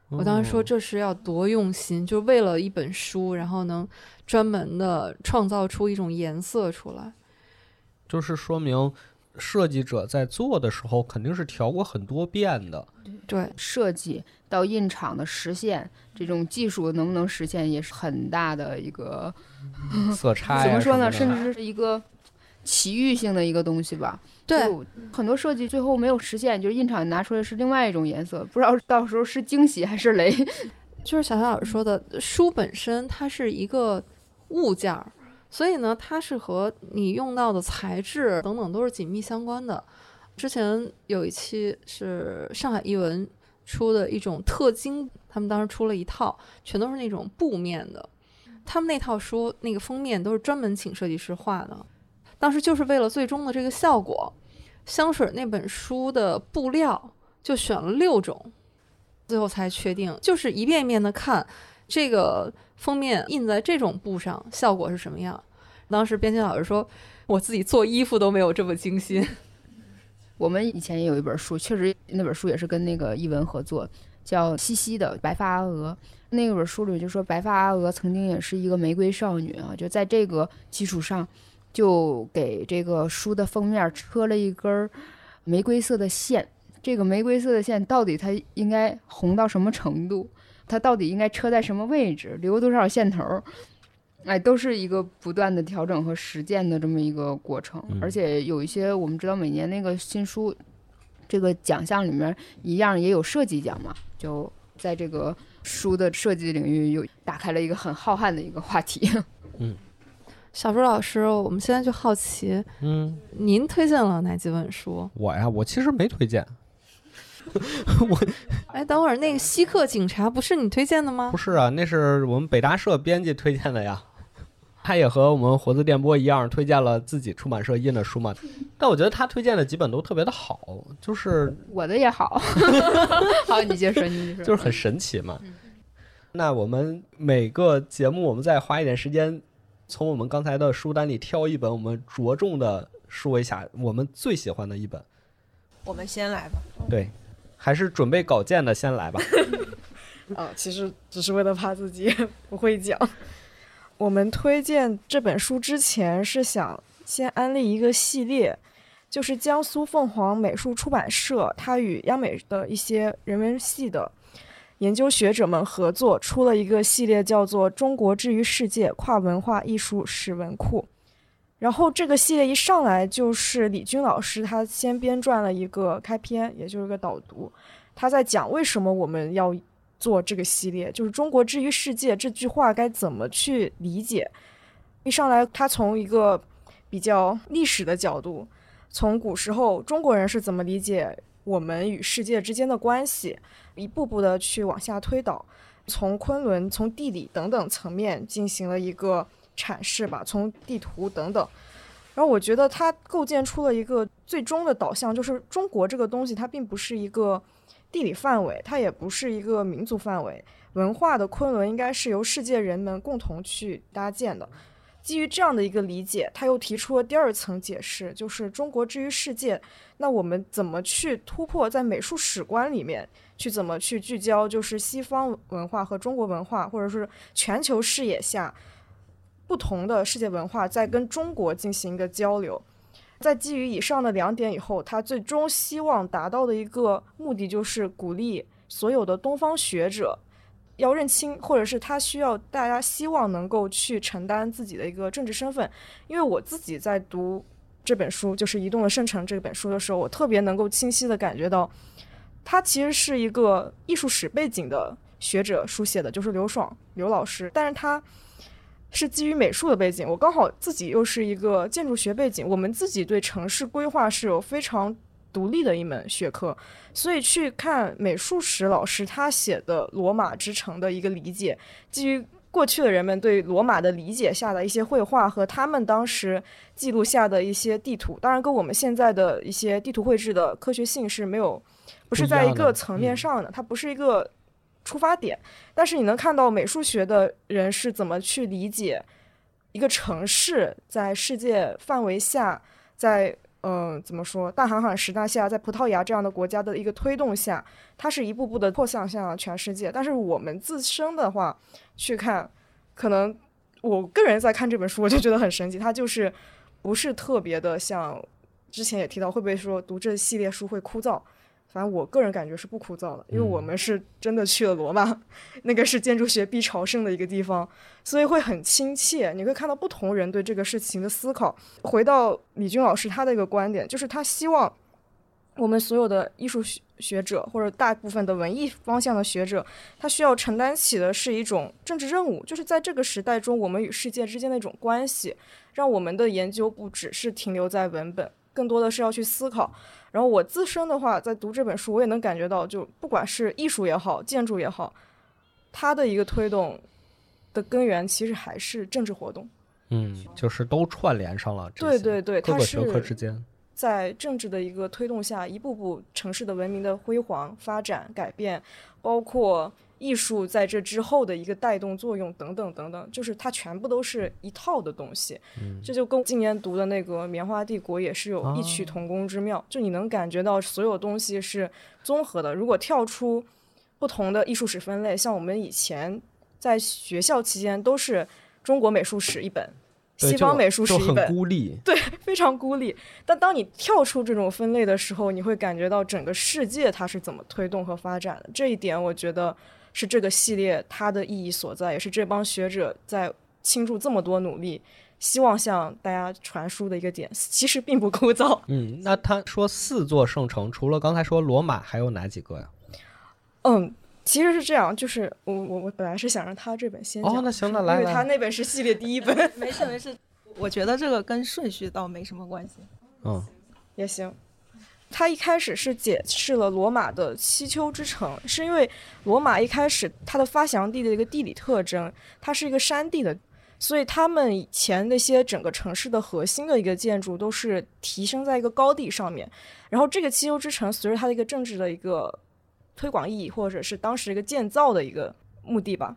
我当时说
哦
这是要多用心，就为了一本书，然后能专门的创造出一种颜色出来。
就是说明设计者在做的时候肯定是调过很多遍的。
对，
设计到印厂的实现，这种技术能不能实现，也是很大的一个
色差呀
怎么说呢？甚至是一个奇遇性的一个东西吧。
对，
很多设计最后没有实现，就是印厂拿出来是另外一种颜色，不知道到时候是惊喜还是雷。
就是小小老师说的，书本身它是一个物件儿，所以呢，它是和你用到的材质等等都是紧密相关的。之前有一期是上海译文出的一种特精，他们当时出了一套，全都是那种布面的。他们那套书那个封面都是专门请设计师画的，当时就是为了最终的这个效果。香水那本书的布料就选了六种，最后才确定，就是一遍一遍的看这个封面印在这种布上效果是什么样。当时编辑老师说，我自己做衣服都没有这么精心。
我们以前也有一本书，确实那本书也是跟那个译文合作，叫西西的《白发阿娥》。那本书里就说，白发阿娥曾经也是一个玫瑰少女啊，就在这个基础上，就给这个书的封面车了一根儿玫瑰色的线。这个玫瑰色的线到底它应该红到什么程度？它到底应该车在什么位置？留多少线头儿？哎，都是一个不断的调整和实践的这么一个过程。
嗯
而且有一些我们知道，每年那个新书这个奖项里面一样也有设计奖嘛，就在这个书的设计领域又打开了一个很浩瀚的一个话题。
小朱老师，我们现在就好奇，
嗯，
您推荐了哪几本书？
我呀，我其实没推荐，我
哎，等会儿那个稀客警察不是你推荐的吗
不？是啊，那是我们北大社编辑推荐的呀。他也和我们活字电波一样，推荐了自己出版社印的书嘛。但我觉得他推荐的几本都特别的好，就是
我的也好，好，你接着说，你接着说，
就是很神奇嘛。那我们每个节目，我们再花一点时间，从我们刚才的书单里挑一本，我们着重的说一下我们最喜欢的一本。
我们先来吧。
对，还是准备稿件的先来吧。
啊，其实只是为了怕自己不会讲。我们推荐这本书之前是想先安利一个系列，就是江苏凤凰美术出版社，它与央美的一些人文系的研究学者们合作，出了一个系列，叫做《中国之于世界：跨文化艺术史文库》。然后这个系列一上来就是李军老师，他先编撰了一个开篇，也就是个导读，他在讲为什么我们要做这个系列，就是“中国之于世界”这句话该怎么去理解。一上来，他从一个比较历史的角度，从古时候中国人是怎么理解我们与世界之间的关系，一步步的去往下推导，从昆仑、从地理等等层面进行了一个阐释吧，从地图等等。然后我觉得它构建出了一个最终的导向，就是中国这个东西，它并不是一个地理范围，它也不是一个民族范围，文化的昆仑应该是由世界人们共同去搭建的。基于这样的一个理解，他又提出了第二层解释，就是中国之于世界，那我们怎么去突破在美术史观里面去怎么去聚焦，就是西方文化和中国文化，或者是全球视野下不同的世界文化在跟中国进行一个交流。在基于以上的两点以后，他最终希望达到的一个目的就是鼓励所有的东方学者要认清，或者是他需要大家希望能够去承担自己的一个政治身份。因为我自己在读这本书，就是《移动的圣城》这本书的时候，我特别能够清晰的感觉到，他其实是一个艺术史背景的学者书写的，就是刘爽刘老师，但是他。是基于美术的背景，我刚好自己又是一个建筑学背景，我们自己对城市规划是有非常独立的一门学科，所以去看美术史老师他写的罗马之城的一个理解，基于过去的人们对罗马的理解下的一些绘画和他们当时记录下的一些地图，当然跟我们现在的一些地图绘制的科学性是没有，不是在一个层面上的，它不是一个。出发点，但是你能看到美术学的人是怎么去理解一个城市在世界范围下，在嗯怎么说大航海时代下，在葡萄牙这样的国家的一个推动下，它是一步步的扩散向全世界。但是我们自身的话去看，可能我个人在看这本书，我就觉得很神奇，它就是不是特别的像之前也提到，会不会说读这系列书会枯燥？反正我个人感觉是不枯燥的，因为我们是真的去了罗马，那个是建筑学必朝圣的一个地方，所以会很亲切。你会看到不同人对这个事情的思考。回到李军老师他的一个观点，就是他希望我们所有的艺术学者或者大部分的文艺方向的学者，他需要承担起的是一种政治任务，就是在这个时代中，我们与世界之间的一种关系，让我们的研究不只是停留在文本，更多的是要去思考。然后我自身的话，在读这本书，我也能感觉到，就不管是艺术也好，建筑也好，它的一个推动的根源，其实还是政治活动。
嗯，就是都串联上了。
对对对，
各个学科之间，
在政治的一个推动下，一步步城市的文明的辉煌发展改变，包括。艺术在这之后的一个带动作用等等等等，就是它全部都是一套的东西。这就跟今年读的那个《棉花帝国》也是有异曲同工之妙。就你能感觉到所有东西是综合的。如果跳出不同的艺术史分类，像我们以前在学校期间都是中国美术史一本，西方美术史一本，
孤立，
对，非常孤立。但当你跳出这种分类的时候，你会感觉到整个世界它是怎么推动和发展的。这一点，我觉得。是这个系列它的意义所在，也是这帮学者在倾注这么多努力，希望向大家传输的一个点。其实并不枯燥。
嗯，那他说四座圣城，除了刚才说罗马，还有哪几个呀？
嗯，其实是这样，就是我我我本来是想让他这本先讲，
哦，那行，那来，
因为他那本是系列第一本。
没事没事，我觉得这个跟顺序倒没什么关系。
嗯，
也行。他一开始是解释了罗马的七丘之城，是因为罗马一开始它的发祥地的一个地理特征，它是一个山地的，所以他们以前那些整个城市的核心的一个建筑都是提升在一个高地上面。然后这个七丘之城随着它的一个政治的一个推广意义，或者是当时一个建造的一个目的吧。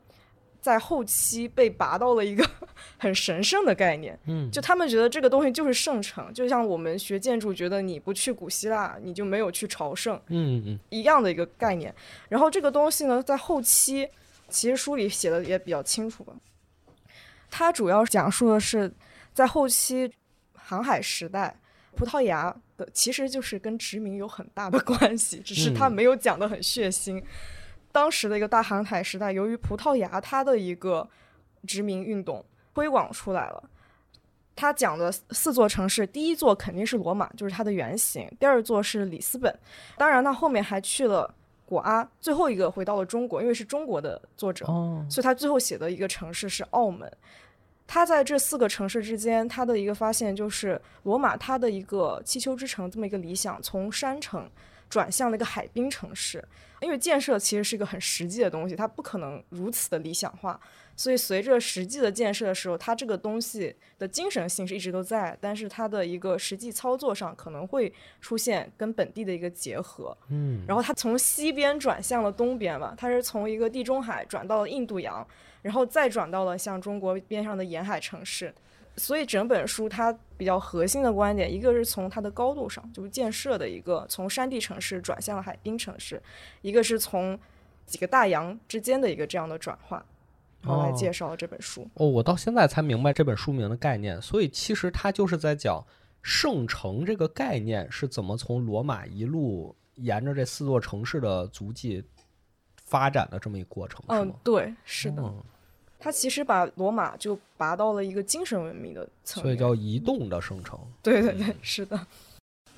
在后期被拔到了一个 很神圣的概念，
嗯，
就他们觉得这个东西就是圣城，就像我们学建筑觉得你不去古希腊，你就没有去朝圣，
嗯嗯，
一样的一个概念。然后这个东西呢，在后期其实书里写的也比较清楚吧，它主要讲述的是在后期航海时代，葡萄牙的其实就是跟殖民有很大的关系，只是他没有讲的很血腥。当时的一个大航海时代，由于葡萄牙它的一个殖民运动推广出来了，他讲的四座城市，第一座肯定是罗马，就是它的原型；第二座是里斯本，当然他后面还去了果阿，最后一个回到了中国，因为是中国的作者，所以他最后写的一个城市是澳门。他在这四个城市之间，他的一个发现就是罗马它的一个七丘之城这么一个理想，从山城转向了一个海滨城市。因为建设其实是一个很实际的东西，它不可能如此的理想化，所以随着实际的建设的时候，它这个东西的精神性是一直都在，但是它的一个实际操作上可能会出现跟本地的一个结合。
嗯，
然后它从西边转向了东边嘛，它是从一个地中海转到了印度洋，然后再转到了像中国边上的沿海城市。所以整本书它比较核心的观点，一个是从它的高度上，就是建设的一个从山地城市转向了海滨城市；一个是从几个大洋之间的一个这样的转化，然后来介绍这本书。
哦，我到现在才明白这本书名的概念。所以其实它就是在讲圣城这个概念是怎么从罗马一路沿着这四座城市的足迹发展的这么一个过程，
嗯对，是的，
嗯
他其实把罗马就拔到了一个精神文明的层面。
所以叫移动的生成。
对对对，是的。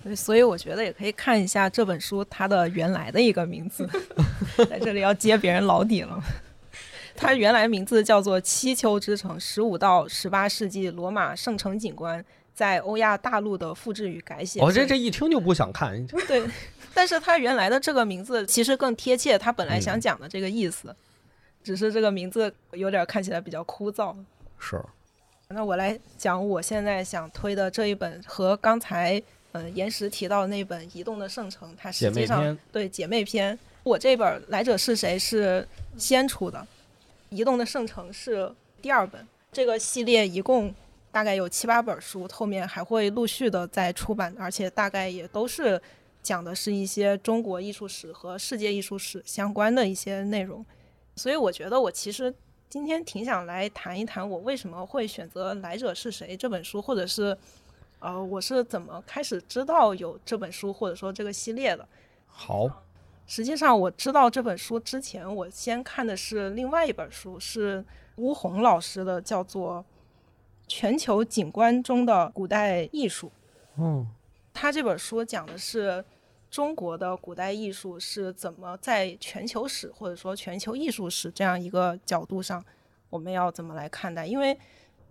对，所以我觉得也可以看一下这本书它的原来的一个名字，在这里要揭别人老底了。它原来名字叫做七丘之城，十五到十八世纪罗马圣城景观在欧亚大陆的复制与改写。
我、这这一听就不想看，
对，但是它原来的这个名字其实更贴切它本来想讲的这个意思，只是这个名字有点看起来比较枯燥。
是
那我来讲我现在想推的这一本和刚才呃岩石提到的那本《移动的圣城》，它实际上对姐妹篇。我这本《来者是谁》是先出的，《移动的圣城》是第二本。这个系列一共大概有七八本书，后面还会陆续的再出版，而且大概也都是讲的是一些中国艺术史和世界艺术史相关的一些内容。所以我觉得我其实今天挺想来谈一谈我为什么会选择《来者是谁》这本书，或者是呃我是怎么开始知道有这本书或者说这个系列的。
好，
实际上，我知道这本书之前，我先看的是另外一本书，是吴红老师的，叫做《全球景观中的古代艺术》。
嗯，
他这本书讲的是中国的古代艺术是怎么在全球史或者说全球艺术史这样一个角度上，我们要怎么来看待？因为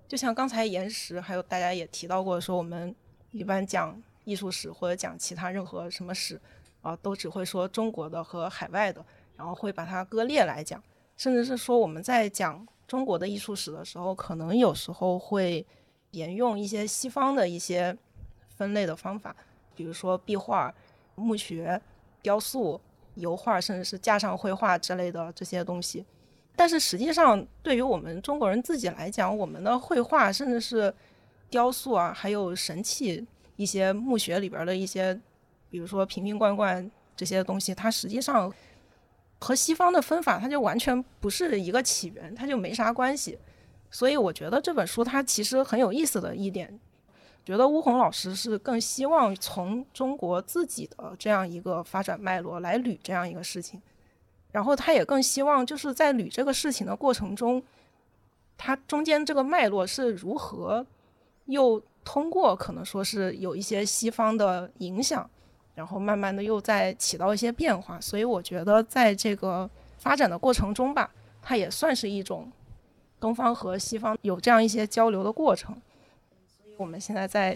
就像刚才岩石还有大家也提到过，说我们一般讲艺术史或者讲其他任何什么史啊、都只会说中国的和海外的，然后会把它割裂来讲，甚至是说我们在讲中国的艺术史的时候，可能有时候会沿用一些西方的一些分类的方法，比如说壁画、墓穴、雕塑、油画，甚至是架上绘画之类的这些东西。但是实际上，对于我们中国人自己来讲，我们的绘画甚至是雕塑啊，还有神器、一些墓穴里边的一些，比如说瓶瓶罐罐这些东西，它实际上和西方的分法，它就完全不是一个起源，它就没啥关系。所以我觉得这本书它其实很有意思的一点，觉得巫红老师是更希望从中国自己的这样一个发展脉络来捋这样一个事情，然后他也更希望就是在捋这个事情的过程中，它中间这个脉络是如何又通过可能说是有一些西方的影响，然后慢慢的又在起到一些变化，所以我觉得在这个发展的过程中吧，它也算是一种东方和西方有这样一些交流的过程。我们现在在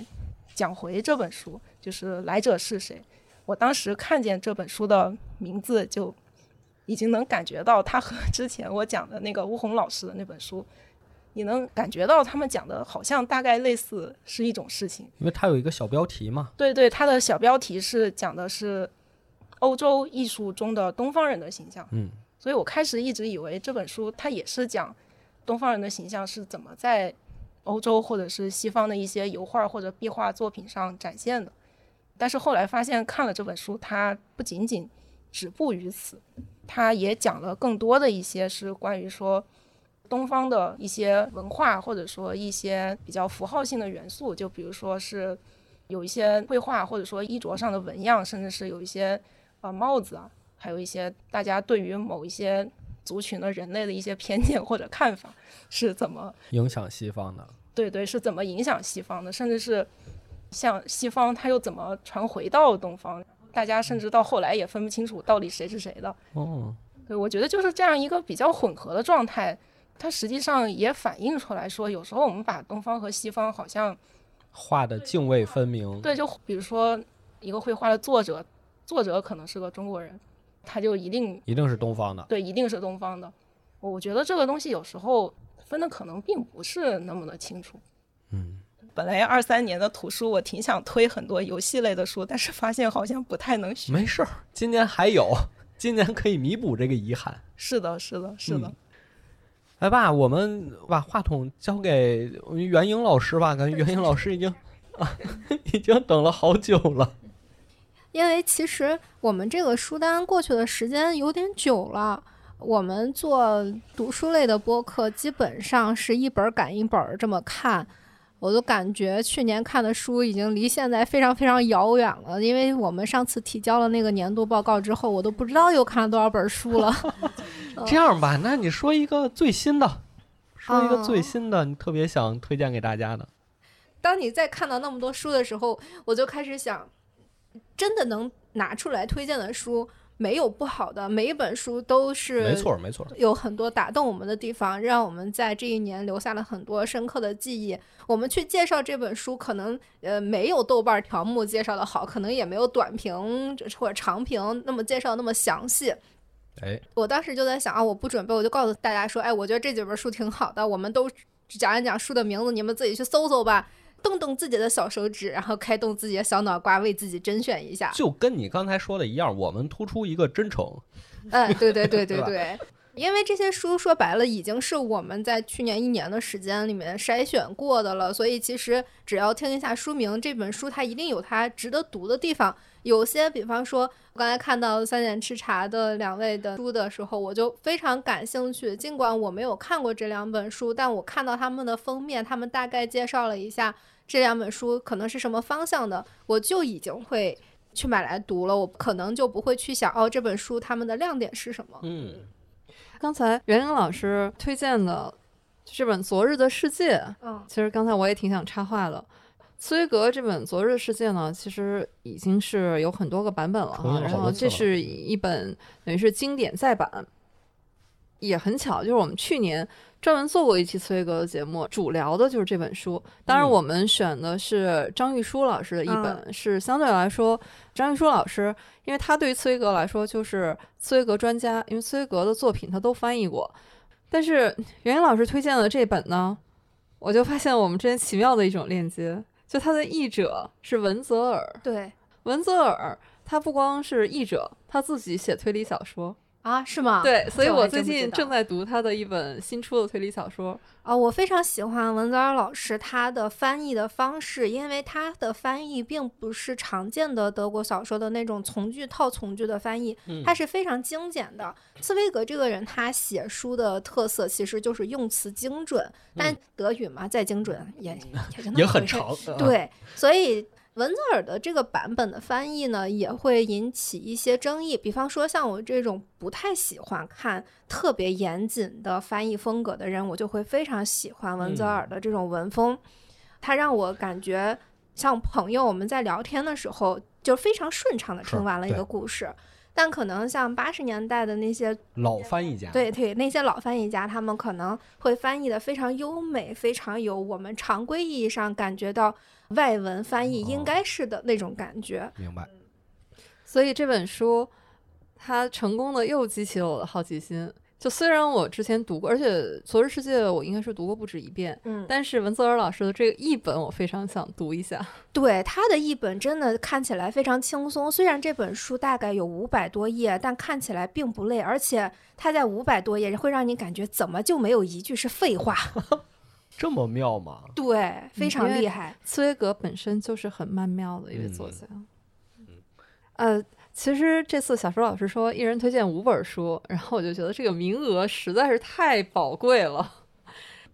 讲回这本书，就是来者是谁。我当时看见这本书的名字，就已经能感觉到它和之前我讲的那个巫红老师的那本书，你能感觉到他们讲的好像大概类似是一种事情。
因为它有一个小标题嘛，
对对，它的小标题是讲的是欧洲艺术中的东方人的形象。
嗯，
所以我开始一直以为这本书它也是讲东方人的形象是怎么在欧洲或者是西方的一些油画或者壁画作品上展现的。但是后来发现看了这本书，它不仅仅止步于此，它也讲了更多的一些是关于说东方的一些文化，或者说一些比较符号性的元素，就比如说是有一些绘画，或者说衣着上的纹样，甚至是有一些、呃帽子啊，还有一些大家对于某一些族群的人类的一些偏见或者看法是怎么
影响西方的。
对对，是怎么影响西方的，甚至是像西方它又怎么传回到东方，大家甚至到后来也分不清楚到底谁是谁的。
哦，
对，我觉得就是这样一个比较混合的状态，它实际上也反映出来说，有时候我们把东方和西方好像
画的泾渭分明。
对，就比如说一个绘画的作者，作者可能是个中国人，他就一定
一定是东方的。
对，一定是东方的。我我觉得这个东西有时候分的可能并不是那么的清楚。
嗯，
本来二三年的图书我挺想推很多游戏类的书，但是发现好像不太能选。
没事儿，今年还有，今年可以弥补这个遗憾。
是的，是的，是的。
嗯来吧，我们把话筒交给袁英老师吧。感觉袁英老师已经啊，已经等了好久了。
因为其实我们这个书单过去的时间有点久了。我们做读书类的播客，基本上是一本儿赶一本儿这么看。我都感觉去年看的书已经离现在非常非常遥远了。因为我们上次提交了那个年度报告之后，我都不知道又看了多少本书了。
这样吧，那你说一个最新的，说一个最
哦
新的，你特别想推荐给大家的。
当你在看到那么多书的时候，我就开始想，真的能拿出来推荐的书没有不好的，每一本书都是
没错，没错。
有很多打动我们的地方，让我们在这一年留下了很多深刻的记忆。我们去介绍这本书，可能呃没有豆瓣条目介绍的好，可能也没有短评或者长评那么介绍那么详细。
哎，
我当时就在想啊，我不准备，我就告诉大家说，哎，我觉得这几本书挺好的，我们都讲一讲书的名字，你们自己去搜搜吧。动动自己的小手指，然后开动自己的小脑瓜，为自己甄选一下。
就跟你刚才说的一样，我们突出一个真诚。
嗯，对对对对
对
对，因为这些书说白了已经是我们在去年一年的时间里面筛选过的了，所以其实只要听一下书名，这本书它一定有它值得读的地方。有些，比方说，我刚才看到三点吃茶的两位的书的时候，我就非常感兴趣。尽管我没有看过这两本书，但我看到他们的封面，他们大概介绍了一下这两本书可能是什么方向的，我就已经会去买来读了。我可能就不会去想，哦，这本书他们的亮点是什么。
嗯，
刚才袁玲老师推荐的这本《昨日的世界》，
嗯
其实刚才我也挺想插话的。茨威格这本《昨日的世界》呢，其实已经是有很多个版本了哈，然后这是一本等于是经典再版。也很巧，就是我们去年专门做过一期茨威格的节目，主聊的就是这本书。当然，
嗯
我们选的是张玉书老师的一本，是相对来说，张玉书老师，因为他对于茨威格来说就是茨威格专家，因为茨威格的作品他都翻译过。但是袁英老师推荐的这本呢，我就发现我们之间奇妙的一种链接，就他的译者是文泽尔。
对
文泽尔他不光是译者，他自己写推理小说。
啊，是吗？
对，所以
我
我最近正在读他的一本新出的推理小说。
啊、我非常喜欢文泽尔老师他的翻译的方式，因为他的翻译并不是常见的德国小说的那种从句套从句的翻译，
嗯
它是非常精简的。茨威格这个人，他写书的特色其实就是用词精准，但
嗯
德语嘛，再精准也也就那
也很长。啊，
对，所以文泽尔的这个版本的翻译呢，也会引起一些争议。比方说，像我这种不太喜欢看特别严谨的翻译风格的人，我就会非常喜欢文泽尔的这种文风。它让我感觉像朋友，我们在聊天的时候就非常顺畅的听完了一个故事。但可能像八十年代的那些
老翻译家。
对对，那些老翻译家，他们可能会翻译的非常优美，非常有我们常规意义上感觉到外文翻译应
哦
该是的那种感觉。
明白。
所以这本书，它成功的又激起了我的好奇心。就虽然我之前读过，而且《昨日世界》我应该是读过不止一遍，
嗯，
但是文泽尔老师的这个译本我非常想读一下。
对他的译本真的看起来非常轻松，虽然这本书大概有五百多页，但看起来并不累，而且他在五百多页会让你感觉怎么就没有一句是废话？
这么妙吗？
对，非常厉害。
茨威格本身就是很曼妙的一位作家
嗯
家。呃，其实这次小舒老师说一人推荐五本书，然后我就觉得这个名额实在是太宝贵了。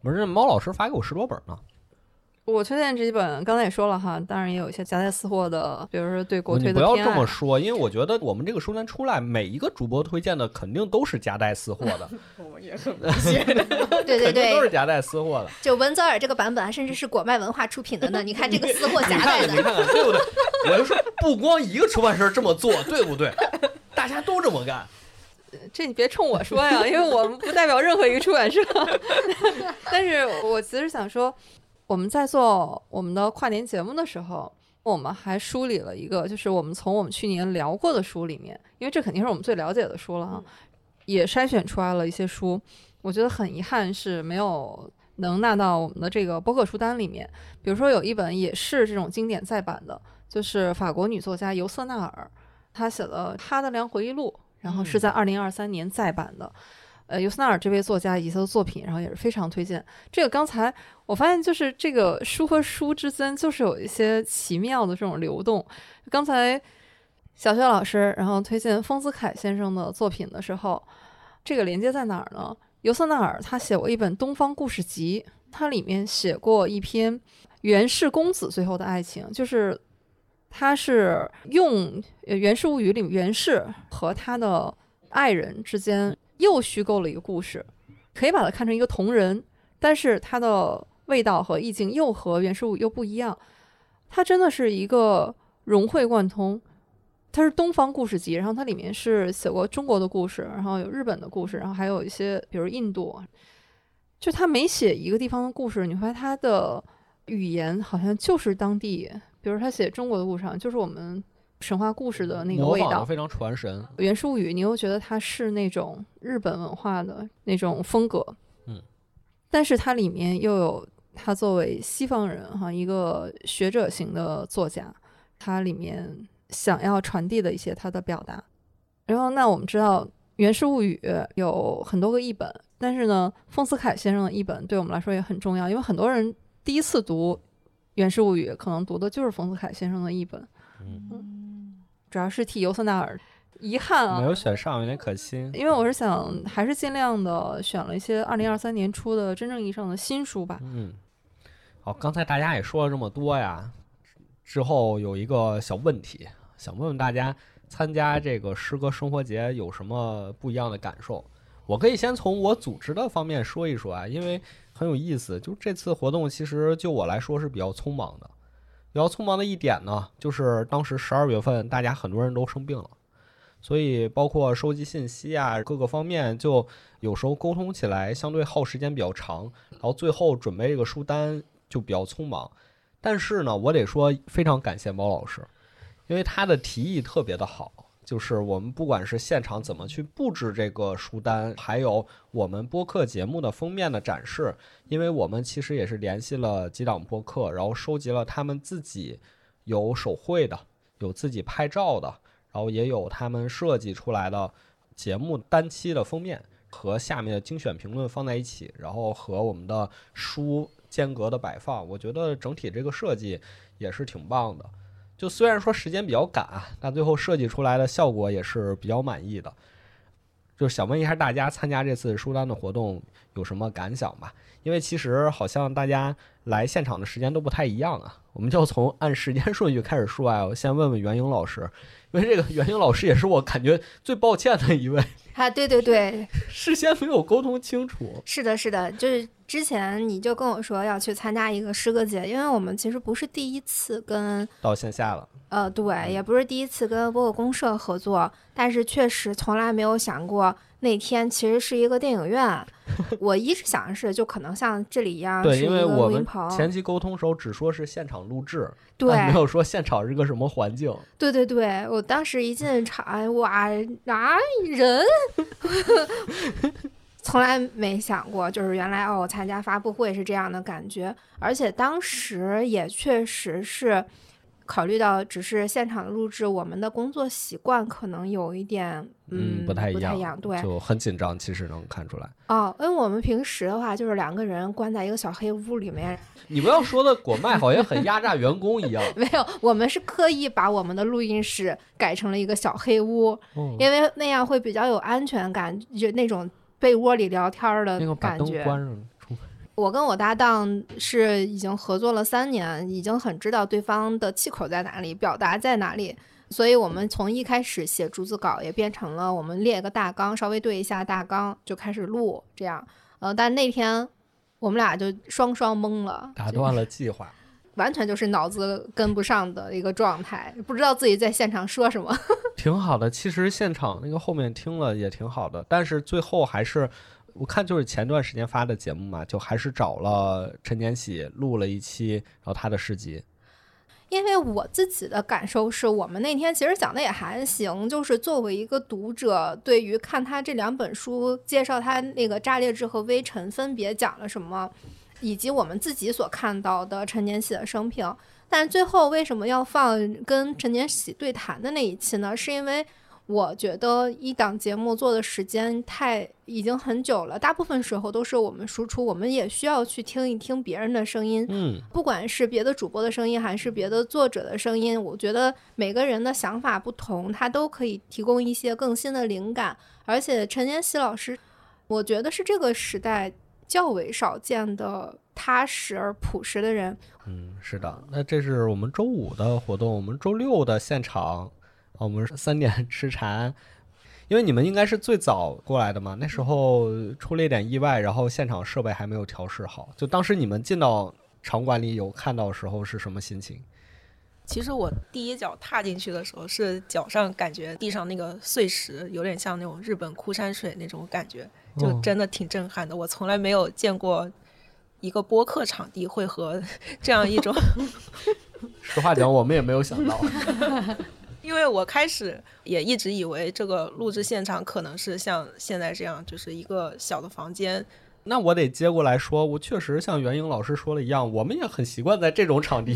不是，猫老师发给我十多本呢。
我推荐这几本，刚才也说了哈，当然也有一些夹带私货的，比如说对国推
的不要这么说，因为我觉得我们这个书单出来，每一个主播推荐的肯定都是夹带私货的，
我也很明显。
对对
对都是，夹带私货的。
就文泽尔这个版本，甚至是果麦文化出品的呢。你看这个私货 夹带
看看，你
的，
看看，对不对？我就说，不光一个出版社这么做，对不对？大家都这么干。
这你别冲我说呀，因为我们不代表任何一个出版社。但是我其实想说，我们在做我们的跨年节目的时候，我们还梳理了一个，就是我们从我们去年聊过的书里面，因为这肯定是我们最了解的书了哈，也筛选出来了一些书。我觉得很遗憾是没有能纳到我们的这个播客书单里面。比如说有一本也是这种经典再版的，就是法国女作家尤瑟纳尔，她写了《哈德良回忆录》，然后是在二零二三年再版的。呃，尤瑟纳尔这位作家以及他的作品，然后也是非常推荐。这个刚才我发现，就是这个书和书之间就是有一些奇妙的这种流动。刚才小学老师然后推荐丰子恺先生的作品的时候，这个连接在哪儿呢？尤瑟纳尔他写过一本《东方故事集》，他里面写过一篇源氏公子最后的爱情，就是他是用呃《源氏物语》里源氏和他的爱人之间又虚构了一个故事，可以把它看成一个同人，但是它的味道和意境又和《源氏物》又不一样，它真的是一个融会贯通。它是东方故事集，然后它里面是写过中国的故事，然后有日本的故事，然后还有一些比如印度，就他每写一个地方的故事，你会发现他的语言好像就是当地，比如他写中国的故事上，就是我们神话故事的那个味道。
非常传神。
《源氏物语》，你又觉得它是那种日本文化的那种风格，
嗯，
但是它里面又有他作为西方人哈一个学者型的作家，他里面想要传递的一些他的表达。然后，那我们知道《源氏物语》有很多个译本，但是呢，丰子恺先生的译本对我们来说也很重要，因为很多人第一次读《源氏物语》，可能读的就是丰子恺先生的译本，
嗯，
主要是替尤瑟纳尔遗憾啊，
没有选上，有点可惜。
因为我是想，还是尽量的选了一些二零二三年出的真正意义上的新书吧。
嗯，好，刚才大家也说了这么多呀，之后有一个小问题，想问问大家，参加这个诗歌生活节有什么不一样的感受？我可以先从我组织的方面说一说啊，因为很有意思。就这次活动，其实就我来说是比较匆忙的。比较匆忙的一点呢，就是当时十二月份大家很多人都生病了，所以包括收集信息啊，各个方面就有时候沟通起来相对耗时间比较长，然后最后准备这个书单就比较匆忙。但是呢，我得说非常感谢猫老师，因为他的提议特别的好。就是我们不管是现场怎么去布置这个书单，还有我们播客节目的封面的展示，因为我们其实也是联系了几档播客，然后收集了他们自己有手绘的，有自己拍照的，然后也有他们设计出来的节目单期的封面和下面的精选评论放在一起，然后和我们的书间隔的摆放，我觉得整体这个设计也是挺棒的。就虽然说时间比较赶啊，但最后设计出来的效果也是比较满意的。就想问一下大家，参加这次书单的活动有什么感想吧？因为其实好像大家来现场的时间都不太一样啊。我们就从按时间顺序开始说啊。我先问问袁英老师，因为这个袁英老师也是我感觉最抱歉的一位，
啊，对对对，
事先没有沟通清楚。
是的，是的，就是之前你就跟我说要去参加一个诗歌节，因为我们其实不是第一次跟
到线下了，
呃，对，也不是第一次跟播客公社合作，但是确实从来没有想过那天其实是一个电影院。我一直想的是，就可能像这里一样，
对，
是一个
因为我们。前期沟通时候只说是现场录制，
对
没有说现场是个什么环境。
对对对，我当时一进场，哎哇啊人，从来没想过，就是原来哦，参加发布会是这样的感觉，而且当时也确实是考虑到只是现场录制，我们的工作习惯可能有一点嗯
不太一样，
不太一样，对。
就很紧张，其实能看出来。
哦，因为我们平时的话就是两个人关在一个小黑屋里面，
你不要说的果麦好像很压榨员工一样，
没有，我们是刻意把我们的录音室改成了一个小黑屋，
嗯
因为那样会比较有安全感，就那种被窝里聊天儿的
那个
感觉。
关上。冲
我跟我搭档是已经合作了三年，已经很知道对方的气口在哪里，表达在哪里，所以我们从一开始写逐字稿也变成了我们列一个大纲，稍微对一下大纲就开始录这样。呃，但那天我们俩就双双懵了，
打断了计划。
完全就是脑子跟不上的一个状态，不知道自己在现场说什么。
挺好的，其实现场那个后面听了也挺好的，但是最后还是我看就是前段时间发的节目嘛，就还是找了陈年喜录了一期，然后他的诗集，
因为我自己的感受是我们那天其实讲的也还行，就是作为一个读者，对于看他这两本书，介绍他那个《炸裂志》和《微尘》分别讲了什么，以及我们自己所看到的陈年喜的生平。但最后为什么要放跟陈年喜对谈的那一期呢？是因为我觉得一档节目做的时间太已经很久了，大部分时候都是我们输出，我们也需要去听一听别人的声音。
嗯，
不管是别的主播的声音，还是别的作者的声音，我觉得每个人的想法不同，他都可以提供一些更新的灵感。而且陈年喜老师，我觉得是这个时代较为少见的踏实而朴实的人。
嗯，是的。那这是我们周五的活动，我们周六的现场，我们三点 吃禅。因为你们应该是最早过来的嘛，那时候出了一点意外，然后现场设备还没有调试好。就当时你们进到场馆里有看到时候是什么心情？
其实我第一脚踏进去的时候，是脚上感觉地上那个碎石有点像那种日本枯山水那种感觉，就
哦
真的挺震撼的。我从来没有见过一个播客场地会和 这样一种，
实话讲，我们也没有想到。
因为我开始也一直以为这个录制现场可能是像现在这样，就是一个小的房间，
那我得接过来说，我确实像袁英老师说的一样，我们也很习惯在这种场地，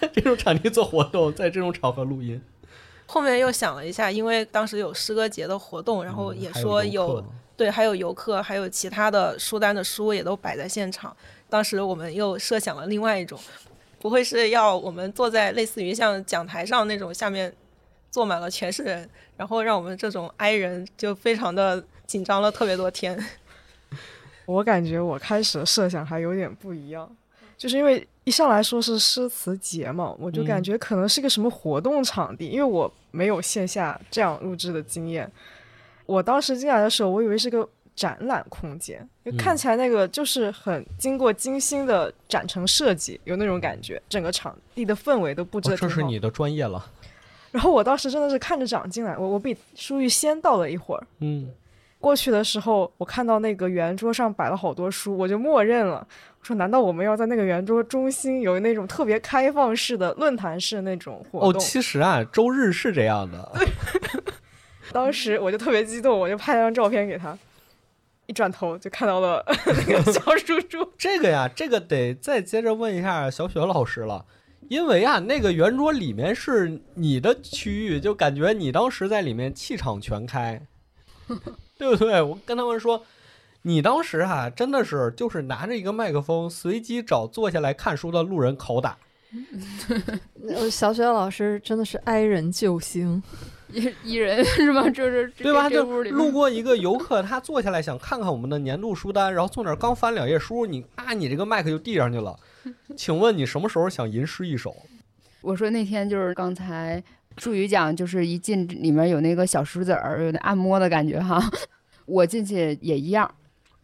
在这种场地做活动，在这种场合录音。
后面又想了一下，因为当时有诗歌节的活动，然后
嗯
也说有
客
对，还有游客，还有其他的书单的书也都摆在现场。当时我们又设想了另外一种，不会是要我们坐在类似于像讲台上那种，下面坐满了全是人，然后让我们这种 i 人就非常的紧张了特别多天。
我感觉我开始设想还有点不一样，就是因为一上来说是诗词节嘛，我就感
嗯
觉可能是个什么活动场地，因为我没有线下这样录制的经验。我当时进来的时候，我以为是个展览空间，就看
嗯
起来那个就是很经过精心的展陈设计，有那种感觉，整个场地的氛围都布置
哦
的。
这是你的专业了。
然后我当时真的是看着长进来，我我比舒玉先到了一会儿。
嗯，
过去的时候，我看到那个圆桌上摆了好多书，我就默认了。我说：“难道我们要在那个圆桌中心有那种特别开放式的论坛式那种活
哦，
动？”
其实啊，周日是这样的。
当时我就特别激动，我就拍了张照片给他。一转头就看到了 那个小叔叔，
这个呀，这个得再接着问一下小雪老师了，因为啊，那个圆桌里面是你的区域，就感觉你当时在里面气场全开，对不对？我跟他们说，你当时哈、真的是就是拿着一个麦克风，随机找坐下来看书的路人拷打。
呃小雪老师真的是哀人救星，
一 一人是吧？就是这
对吧？就路过一个游客，他坐下来想看看我们的年度书单，然后坐那儿刚翻两页书，你啊，你这个麦克就递上去了。请问你什么时候想吟诗一首？
我说那天就是刚才祝宇讲，就是一进里面有那个小石子儿，有那按摩的感觉哈。我进去也一样，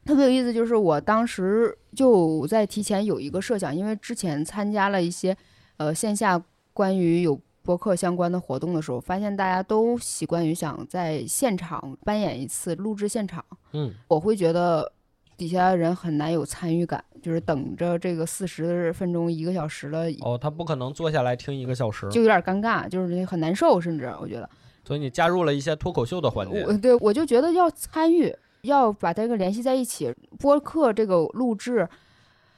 特别有意思。就是我当时就在提前有一个设想，因为之前参加了一些呃线下关于有播客相关的活动的时候，发现大家都习惯于想在现场扮演一次录制现场。
嗯，
我会觉得底下的人很难有参与感，就是等着这个四十分钟、一个小时了，
哦，他不可能坐下来听一个小时，
就有点尴尬，就是很难受，甚至我觉得，
所以你加入了一些脱口秀的环节。
我对我就觉得要参与，要把这个联系在一起。播客这个录制，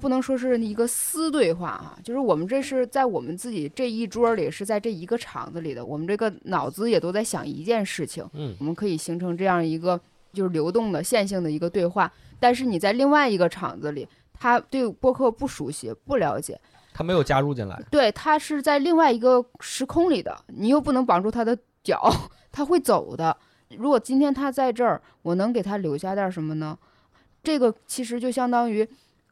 不能说是一个私对话啊，就是我们这是在我们自己这一桌里，是在这一个场子里的，我们这个脑子也都在想一件事情，
嗯
我们可以形成这样一个就是流动的线性的一个对话。但是你在另外一个场子里，他对播客不熟悉、不了解，
他没有加入进来。
对他是在另外一个时空里的，你又不能绑住他的脚，他会走的。如果今天他在这儿，我能给他留下点什么呢？这个其实就相当于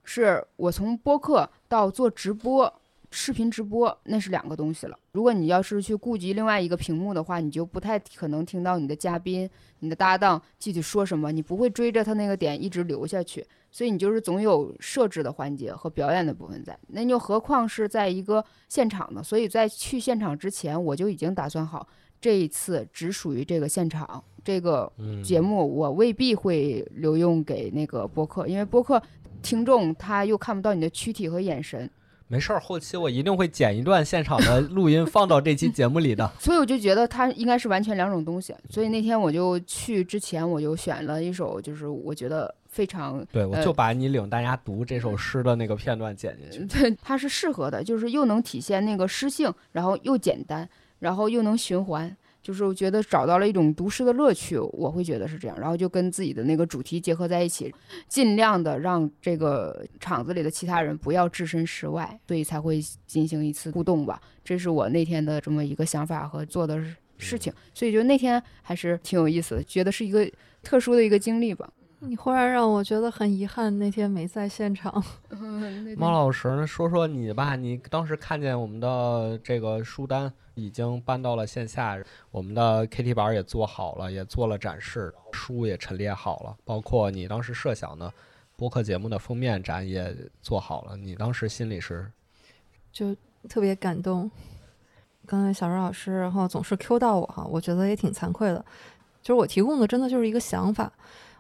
是我从播客到做直播、视频直播，那是两个东西了。如果你要是去顾及另外一个屏幕的话，你就不太可能听到你的嘉宾、你的搭档具体说什么，你不会追着他那个点一直留下去。所以你就是总有设置的环节和表演的部分在，那又何况是在一个现场呢？所以在去现场之前，我就已经打算好，这一次只属于这个现场这个
嗯，
节目，我未必会留用给那个播客，因为播客听众他又看不到你的躯体和眼神，
没事儿，后期我一定会剪一段现场的录音放到这期节目里的。
所以我就觉得它应该是完全两种东西。所以那天我就去之前，我就选了一首，就是我觉得非常
对，我
呃
就把你领大家读这首诗的那个片段剪进去。
对，它是适合的，就是又能体现那个诗性，然后又简单，然后又能循环，就是我觉得找到了一种读诗的乐趣，我会觉得是这样，然后就跟自己的那个主题结合在一起，尽量的让这个场子里的其他人不要置身事外，所以才会进行一次互动吧。这是我那天的这么一个想法和做的事情，所以就那天还是挺有意思的，觉得是一个特殊的一个经历吧。
你忽然让我觉得很遗憾，那天没在现场。
猫老师，那说说你吧，你当时看见我们的这个书单已经搬到了线下，我们的 KT 板也做好了，也做了展示，书也陈列好了，包括你当时设想的播客节目的封面展也做好了，你当时心里是
就特别感动。刚才小周老师，然后总是 Q 到我哈，我觉得也挺惭愧的。就是我提供的真的就是一个想法。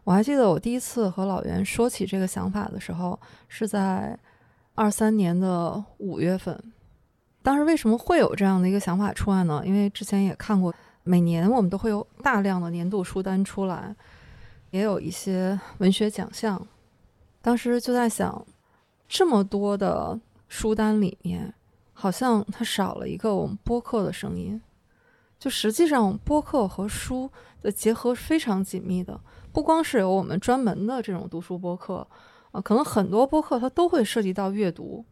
我还记得我第一次和老袁说起这个想法的时候，是在二三年的五月份。当时为什么会有这样的一个想法出来呢？因为之前也看过，每年我们都会有大量的年度书单出来，也有一些文学奖项。当时就在想，这么多的书单里面。好像它少了一个我们播客的声音，就实际上播客和书的结合非常紧密的。不光是有我们专门的这种读书播客，啊，可能很多播客它都会涉及到阅读，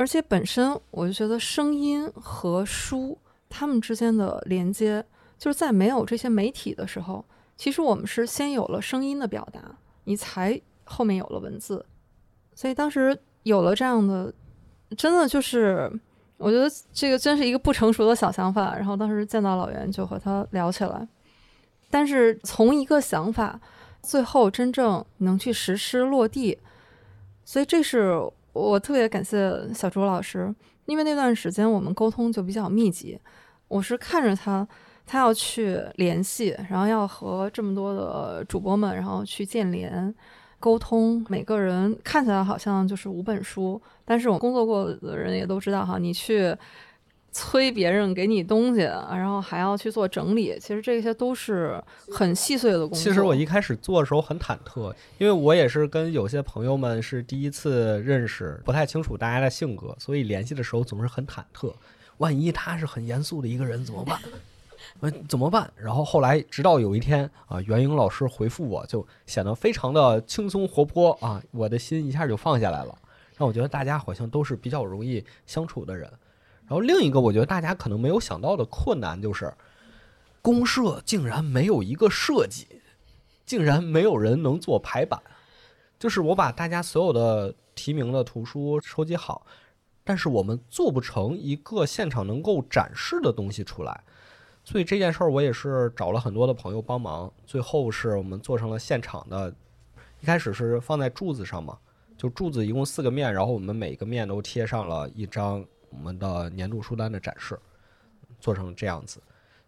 而且本身我就觉得声音和书它们之间的连接，就是在没有这些媒体的时候，其实我们是先有了声音的表达，你才后面有了文字。所以当时有了这样的。真的就是，我觉得这个真是一个不成熟的小想法。然后当时见到老袁，就和他聊起来。但是从一个想法，最后真正能去实施落地，所以这是我特别感谢小朱老师，因为那段时间我们沟通就比较密集。我是看着他，他要去联系，然后要和这么多的主播们，然后去建联。沟通，每个人看起来好像就是五本书，但是我工作过的人也都知道哈，你去催别人给你东西，然后还要去做整理，其实这些都是很细碎的工作。
其实我一开始做的时候很忐忑，因为我也是跟有些朋友们是第一次认识，不太清楚大家的性格，所以联系的时候总是很忐忑，万一他是很严肃的一个人怎么办？问怎么办？然后后来，直到有一天啊，袁英老师回复我，就显得非常的轻松活泼啊，我的心一下就放下来了。让我觉得大家好像都是比较容易相处的人。然后另一个，我觉得大家可能没有想到的困难就是，公社竟然没有一个设计，竟然没有人能做排版。就是我把大家所有的提名的图书收集好，但是我们做不成一个现场能够展示的东西出来。所以这件事儿我也是找了很多的朋友帮忙，最后是我们做成了现场的。一开始是放在柱子上嘛，就柱子一共四个面，然后我们每个面都贴上了一张我们的年度书单的展示，做成这样子。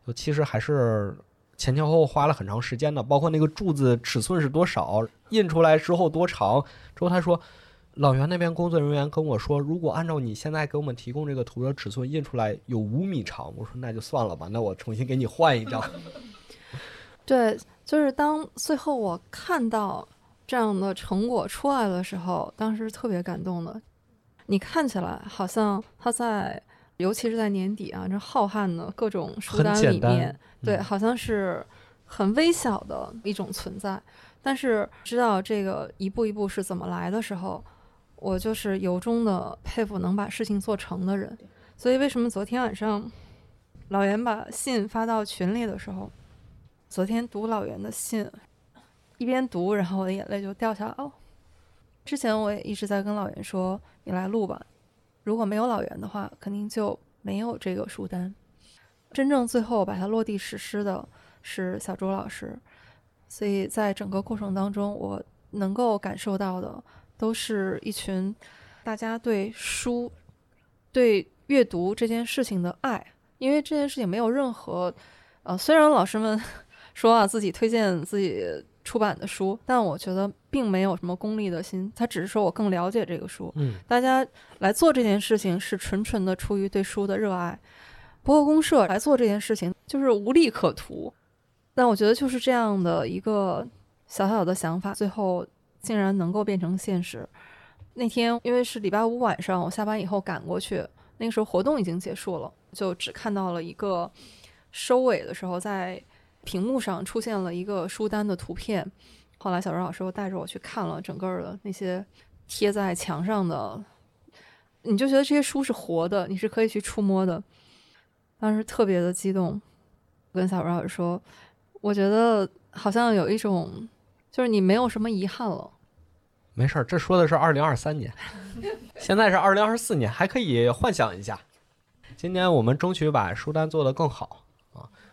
就其实还是前前后后花了很长时间的，包括那个柱子尺寸是多少，印出来之后多长。之后他说。老袁那边工作人员跟我说，如果按照你现在给我们提供这个图的尺寸印出来有五米长，我说那就算了吧，那我重新给你换一张。
对，就是当最后我看到这样的成果出来的时候，当时特别感动的。你看起来好像他在，尤其是在年底啊，这浩瀚的各种书单里面，对，好像是很微小的一种存在。但是知道这个一步一步是怎么来的时候。我就是由衷的佩服能把事情做成的人，所以为什么昨天晚上老袁把信发到群里的时候，昨天读老袁的信，一边读，然后我的眼泪就掉下来了。之前我也一直在跟老袁说：“你来录吧，如果没有老袁的话，肯定就没有这个书单。”真正最后把它落地实施的是小周老师，所以在整个过程当中，我能够感受到的。都是一群大家对书、对阅读这件事情的爱，因为这件事情没有任何，呃，虽然老师们 说啊自己推荐自己出版的书，但我觉得并没有什么功利的心，他只是说我更了解这个书。
嗯，
大家来做这件事情是纯纯的出于对书的热爱，博客公社来做这件事情就是无利可图。但我觉得就是这样的一个小小的想法，最后。竟然能够变成现实。那天因为是礼拜五晚上，我下班以后赶过去，那个时候活动已经结束了，就只看到了一个收尾的时候，在屏幕上出现了一个书单的图片。后来小周老师又带着我去看了整个的那些贴在墙上的，你就觉得这些书是活的，你是可以去触摸的。当时特别的激动，跟小周老师说，我觉得好像有一种。就是你没有什么遗憾了。
没事儿，这说的是二零二三年，现在是二零二四年，还可以幻想一下。今年我们争取把书单做得更好啊，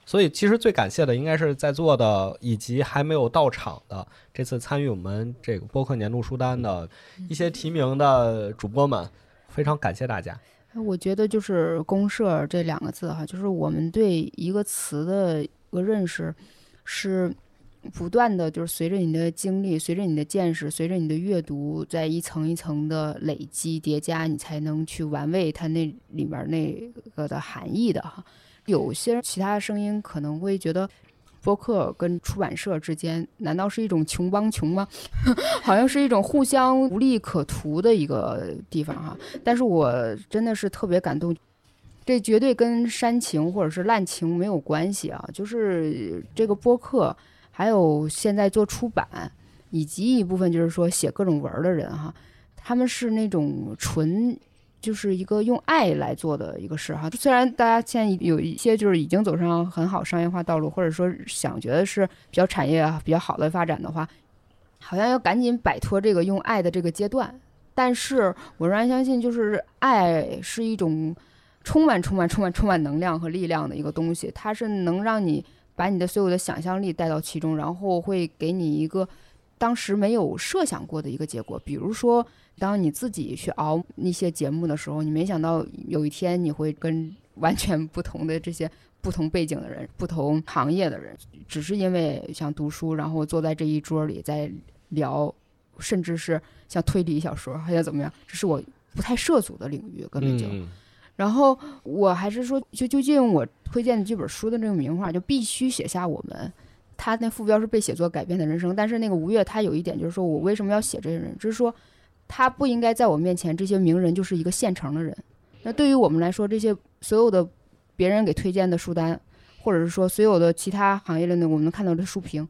所以其实最感谢的应该是在座的以及还没有到场的这次参与我们这个播客年度书单的一些提名的主播们，非常感谢大家。
我觉得就是“公社”这两个字哈，就是我们对一个词的一个认识是不断的，就是随着你的经历、随着你的见识、随着你的阅读，在一层一层的累积叠加，你才能去玩味它那里面那个的含义的哈。有些其他的声音可能会觉得。播客跟出版社之间，难道是一种穷帮穷吗？好像是一种互相无利可图的一个地方哈。但是我真的是特别感动，这绝对跟煽情或者是滥情没有关系啊。就是这个播客，还有现在做出版，以及一部分就是说写各种文儿的人哈，他们是那种纯。就是一个用爱来做的一个事哈，虽然大家现在有一些就是已经走上很好商业化道路，或者说想觉得是比较产业比较好的发展的话，好像要赶紧摆脱这个用爱的这个阶段。但是我仍然相信，就是爱是一种充满、充满、充满、充满能量和力量的一个东西，它是能让你把你的所有的想象力带到其中，然后会给你一个当时没有设想过的一个结果，比如说。当你自己去熬那些节目的时候，你没想到有一天你会跟 完全不同的这些不同背景的人、不同行业的人，只是因为想读书，然后坐在这一桌里在聊，甚至是像推理小说，还想怎么样？这是我不太涉足的领域，根本就。然后我还是说，就究竟我推荐的这本书的这个名画，就必须写下我们。他那副标是被写作改变的人生，但是那个吴越他有一点就是说我为什么要写这些人，就是说。他不应该在我面前，这些名人就是一个现成的人。那对于我们来说，这些所有的别人给推荐的书单，或者是说所有的其他行业的那，我们看到的书评，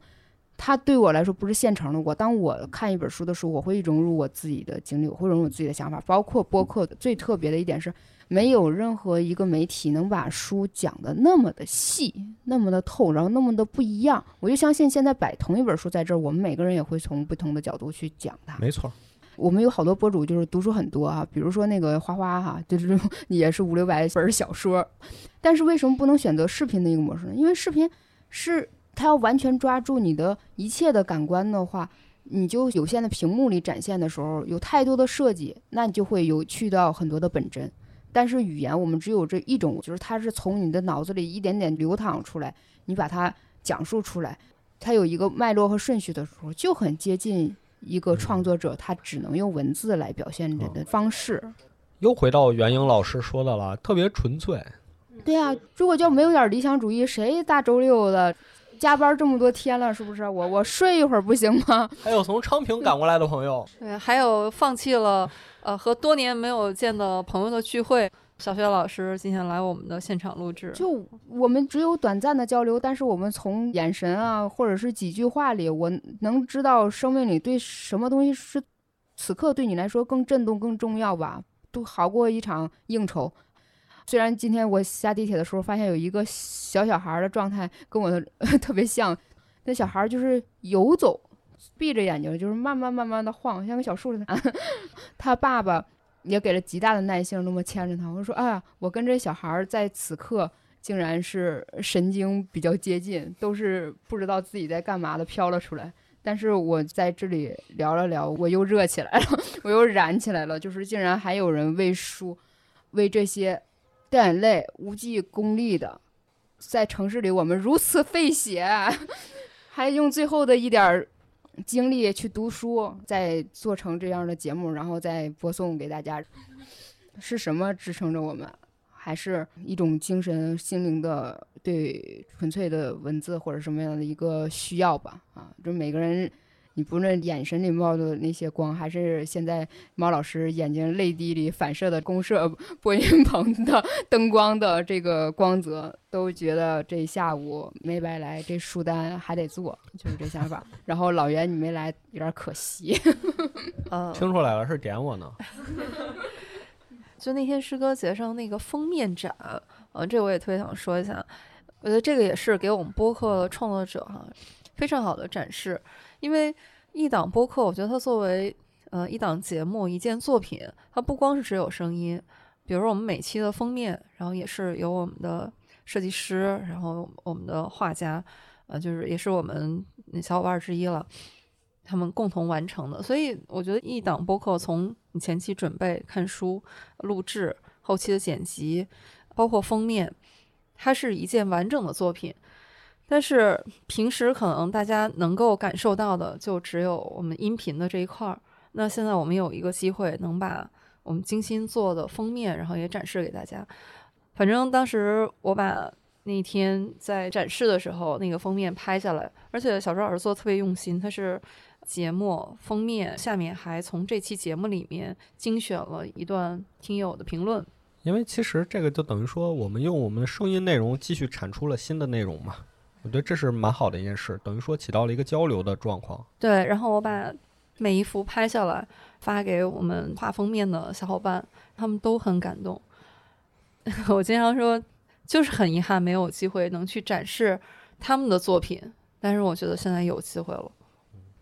他对我来说不是现成的。我当我看一本书的时候，我会融入我自己的经历，我会融入我自己的想法。包括播客最特别的一点是，没有任何一个媒体能把书讲的那么的细，那么的透，然后那么的不一样。我就相信现在摆同一本书在这儿，我们每个人也会从不同的角度去讲它。
没错。
我们有好多博主就是读书很多啊，比如说那个花花哈，就是也是五六百本小说，但是为什么不能选择视频的一个模式呢？因为视频是它要完全抓住你的一切的感官的话，你就有限的屏幕里展现的时候有太多的设计，那你就会有去到很多的本真。但是语言我们只有这一种，就是它是从你的脑子里一点点流淌出来，你把它讲述出来，它有一个脉络和顺序的时候，就很接近。一个创作者，他只能用文字来表现的方式。
又回到袁英老师说的了，特别纯粹。
对啊，如果就没有点理想主义，谁大周六的加班这么多天了，是不是？我我睡一会儿不行吗？
还有从昌平赶过来的朋友，
对，还有放弃了呃和多年没有见的朋友的聚会。小学老师今天来我们的现场录制，
就我们只有短暂的交流，但是我们从眼神啊，或者是几句话里，我能知道生命里对什么东西是此刻对你来说更震动、更重要吧，都好过一场应酬。虽然今天我下地铁的时候发现有一个小小孩的状态跟我的 特别像，那小孩就是游走，闭着眼睛，就是慢慢慢慢的晃，像个小树似的。他爸爸。也给了极大的耐性，那么牵着他。我说：“哎呀，我跟这小孩在此刻竟然是神经比较接近，都是不知道自己在干嘛的飘了出来。但是我在这里聊了聊，我又热起来了，我又燃起来了。就是竟然还有人为书，为这些掉眼泪、无计功利的，在城市里我们如此费血，还用最后的一点。”精力去读书，再做成这样的节目，然后再播送给大家，是什么支撑着我们？还是一种精神心灵的对纯粹的文字或者什么样的一个需要吧？啊，就每个人。你不论眼神里冒的那些光，还是现在猫老师眼睛泪滴里反射的公社 播音 棚的灯光的这个光泽，都觉得这下午没白来，这书单还得做，就是这想法。然后老袁你没来，有点可惜。
嗯，
听出来了，是点我呢。
就那天诗歌节上那个封面展，呃，这我也特别想说一下，我觉得这个也是给我们播客创作者哈。非常好的展示。因为一档播客，我觉得它作为呃一档节目、一件作品，它不光是只有声音，比如我们每期的封面，然后也是由我们的设计师，然后我们的画家，呃，就是也是我们小伙伴之一了。他们共同完成的，所以我觉得一档播客从你前期准备、看书、录制、后期的剪辑，包括封面，它是一件完整的作品。但是平时可能大家能够感受到的，就只有我们音频的这一块儿。那现在我们有一个机会，能把我们精心做的封面，然后也展示给大家。反正当时我把那天在展示的时候，那个封面拍下来，而且小周老师做的特别用心，他是。节目封面下面还从这期节目里面精选了一段听友的评论，
因为其实这个就等于说我们用我们的声音内容继续产出了新的内容嘛，我觉得这是蛮好的一件事，等于说起到了一个交流的状况。
对，然后我把每一幅拍下来发给我们画封面的小伙伴，他们都很感动。我经常说，就是很遗憾没有机会能去展示他们的作品，但是我觉得现在有机会了。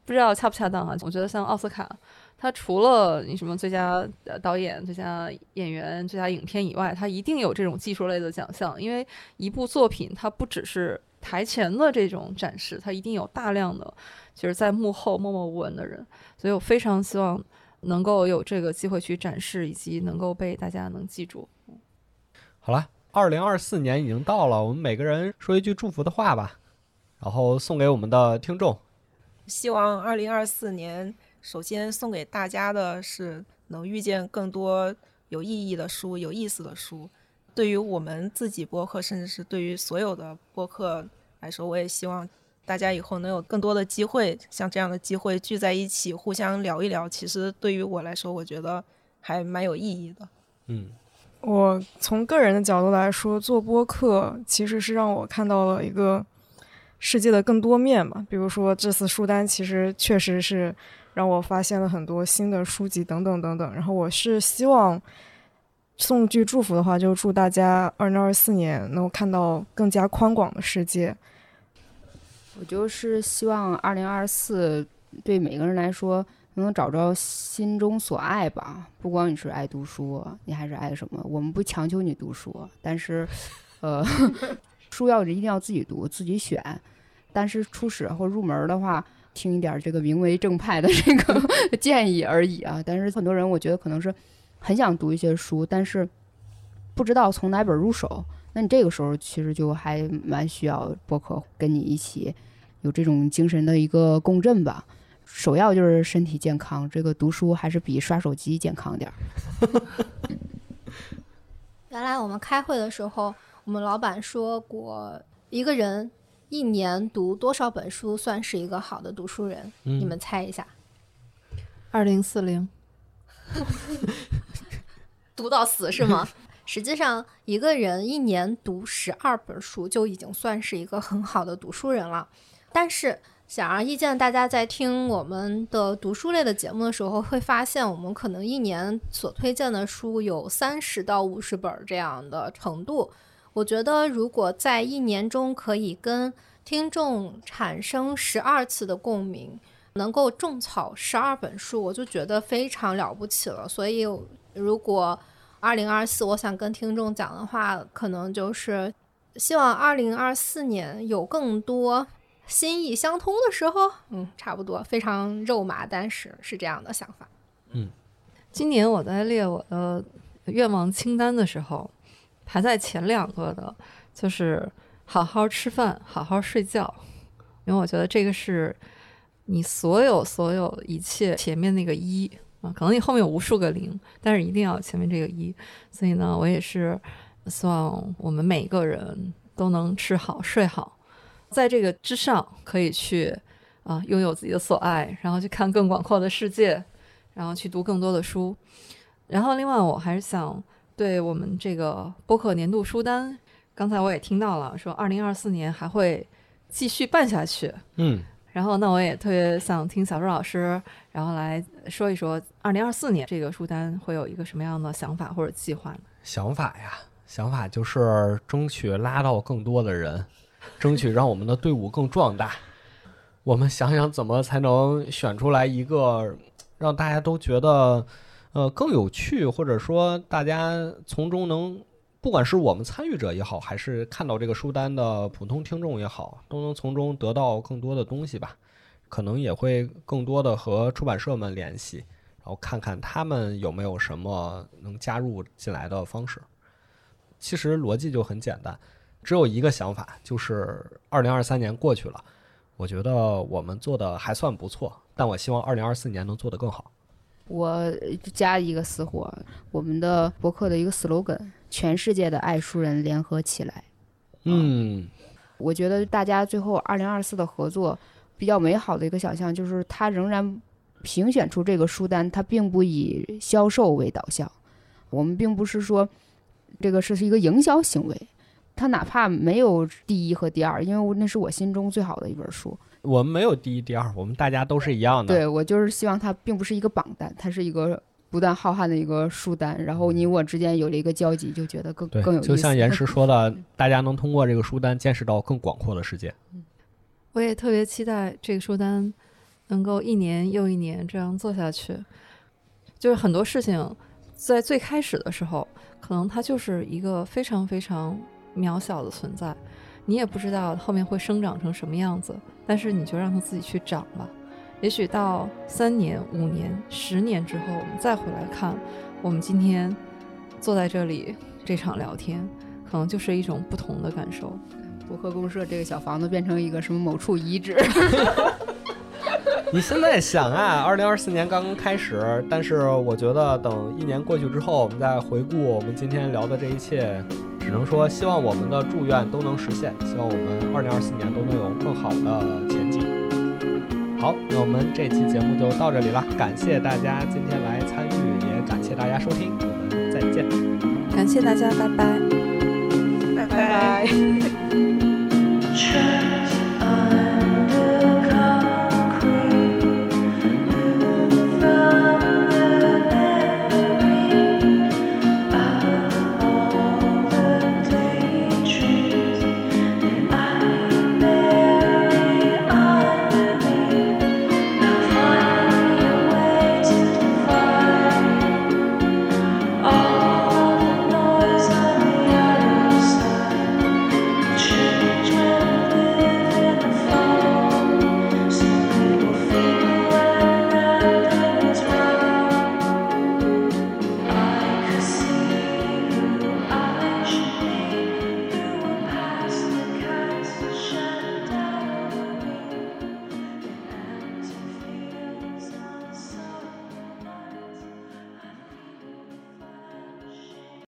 不知道恰不恰当啊？我觉得像奥斯卡，它除了你什么最佳导演、最佳演员、最佳影片以外，它一定有这种技术类的奖项。因为一部作品，它不只是台前的这种展示，它一定有大量的就是在幕后默默无闻的人。所以我非常希望能够有这个机会去展示，以及能够被大家能记住。
好了，二零二四年已经到了，我们每个人说一句祝福的话吧，然后送给我们的听众。
希望二零二四年，首先送给大家的是能遇见更多有意义的书、有意思的书。对于我们自己播客，甚至是对于所有的播客来说，我也希望大家以后能有更多的机会，像这样的机会聚在一起，互相聊一聊。其实对于我来说，我觉得还蛮有意义的。
嗯，
我从个人的角度来说，做播客其实是让我看到了一个。世界的更多面嘛，比如说这次书单其实确实是让我发现了很多新的书籍等等等等。然后我是希望送句祝福的话，就祝大家二零二四年能够看到更加宽广的世界。
我就是希望二零二四对每个人来说能找着心中所爱吧。不光你是爱读书，你还是爱什么？我们不强求你读书，但是，呃。书要一定要自己读，自己选。但是初始或入门的话，听一点这个名为正派的这个 建议而已啊。但是很多人我觉得可能是很想读一些书，但是不知道从哪本入手。那你这个时候其实就还蛮需要博客跟你一起有这种精神的一个共振吧。首要就是身体健康，这个读书还是比刷手机健康点儿。
原来我们开会的时候。我们老板说过，一个人一年读多少本书算是一个好的读书人？你们猜一下，
二零四零，
读到死是吗？实际上，一个人一年读十二本书就已经算是一个很好的读书人了。但是，显而易见，大家在听我们的读书类的节目的时候，会发现我们可能一年所推荐的书有三十到五十本这样的程度。我觉得，如果在一年中可以跟听众产生十二次的共鸣，能够种草十二本书，我就觉得非常了不起了。所以，如果二零二四我想跟听众讲的话，可能就是希望二零二四年有更多心意相通的时候。嗯，差不多，非常肉麻，但是是这样的想法。
嗯，
今年我在列我的愿望清单的时候。排在前两个的，就是好好吃饭，好好睡觉，因为我觉得这个是你所有所有一切前面那个一可能你后面有无数个零，但是一定要前面这个一。所以呢，我也是希望我们每个人都能吃好睡好，在这个之上可以去啊拥有自己的所爱，然后去看更广阔的世界，然后去读更多的书。然后另外我还是想。对我们这个播客年度书单，刚才我也听到了，说二零二四年还会继续办下去。
嗯，
然后那我也特别想听小周老师，然后来说一说二零二四年这个书单会有一个什么样的想法或者计划呢？
想法呀，想法就是争取拉到更多的人，争取让我们的队伍更壮大。我们想想怎么才能选出来一个让大家都觉得呃更有趣，或者说大家从中能，不管是我们参与者也好，还是看到这个书单的普通听众也好，都能从中得到更多的东西吧。可能也会更多的和出版社们联系，然后看看他们有没有什么能加入进来的方式。其实逻辑就很简单，只有一个想法，就是二零二三年过去了。我觉得我们做的还算不错，但我希望二零二四年能做得更好。
我加一个私货，我们的博客的一个 slogan：全世界的爱书人联合起来。
嗯，
我觉得大家最后二零二四的合作比较美好的一个想象，就是它仍然评选出这个书单，它并不以销售为导向。我们并不是说这个是是一个营销行为。它哪怕没有第一和第二，因为那是我心中最好的一本书。
我们没有第一、第二，我们大家都是一样的。
对我就是希望它并不是一个榜单，它是一个不断浩瀚的一个书单。然后你我之间有了一个交集，就觉得更更有意思。
就像岩石说的，大家能通过这个书单见识到更广阔的世界。
我也特别期待这个书单能够一年又一年这样做下去。就是很多事情在最开始的时候，可能它就是一个非常非常。渺小的存在，你也不知道后面会生长成什么样子，但是你就让它自己去长吧。也许到三年、五年、十年之后，我们再回来看，我们今天坐在这里这场聊天，可能就是一种不同的感受。
博客公社这个小房子变成一个什么某处遗址？
你现在想啊，二零二四年刚刚开始，但是我觉得等一年过去之后，我们再回顾我们今天聊的这一切。只能说，希望我们的祝愿都能实现。希望我们二零二四年都能有更好的前景。好，那我们这期节目就到这里了，感谢大家今天来参与，也感谢大家收听，我们再见。
感谢大家，拜拜。
拜拜。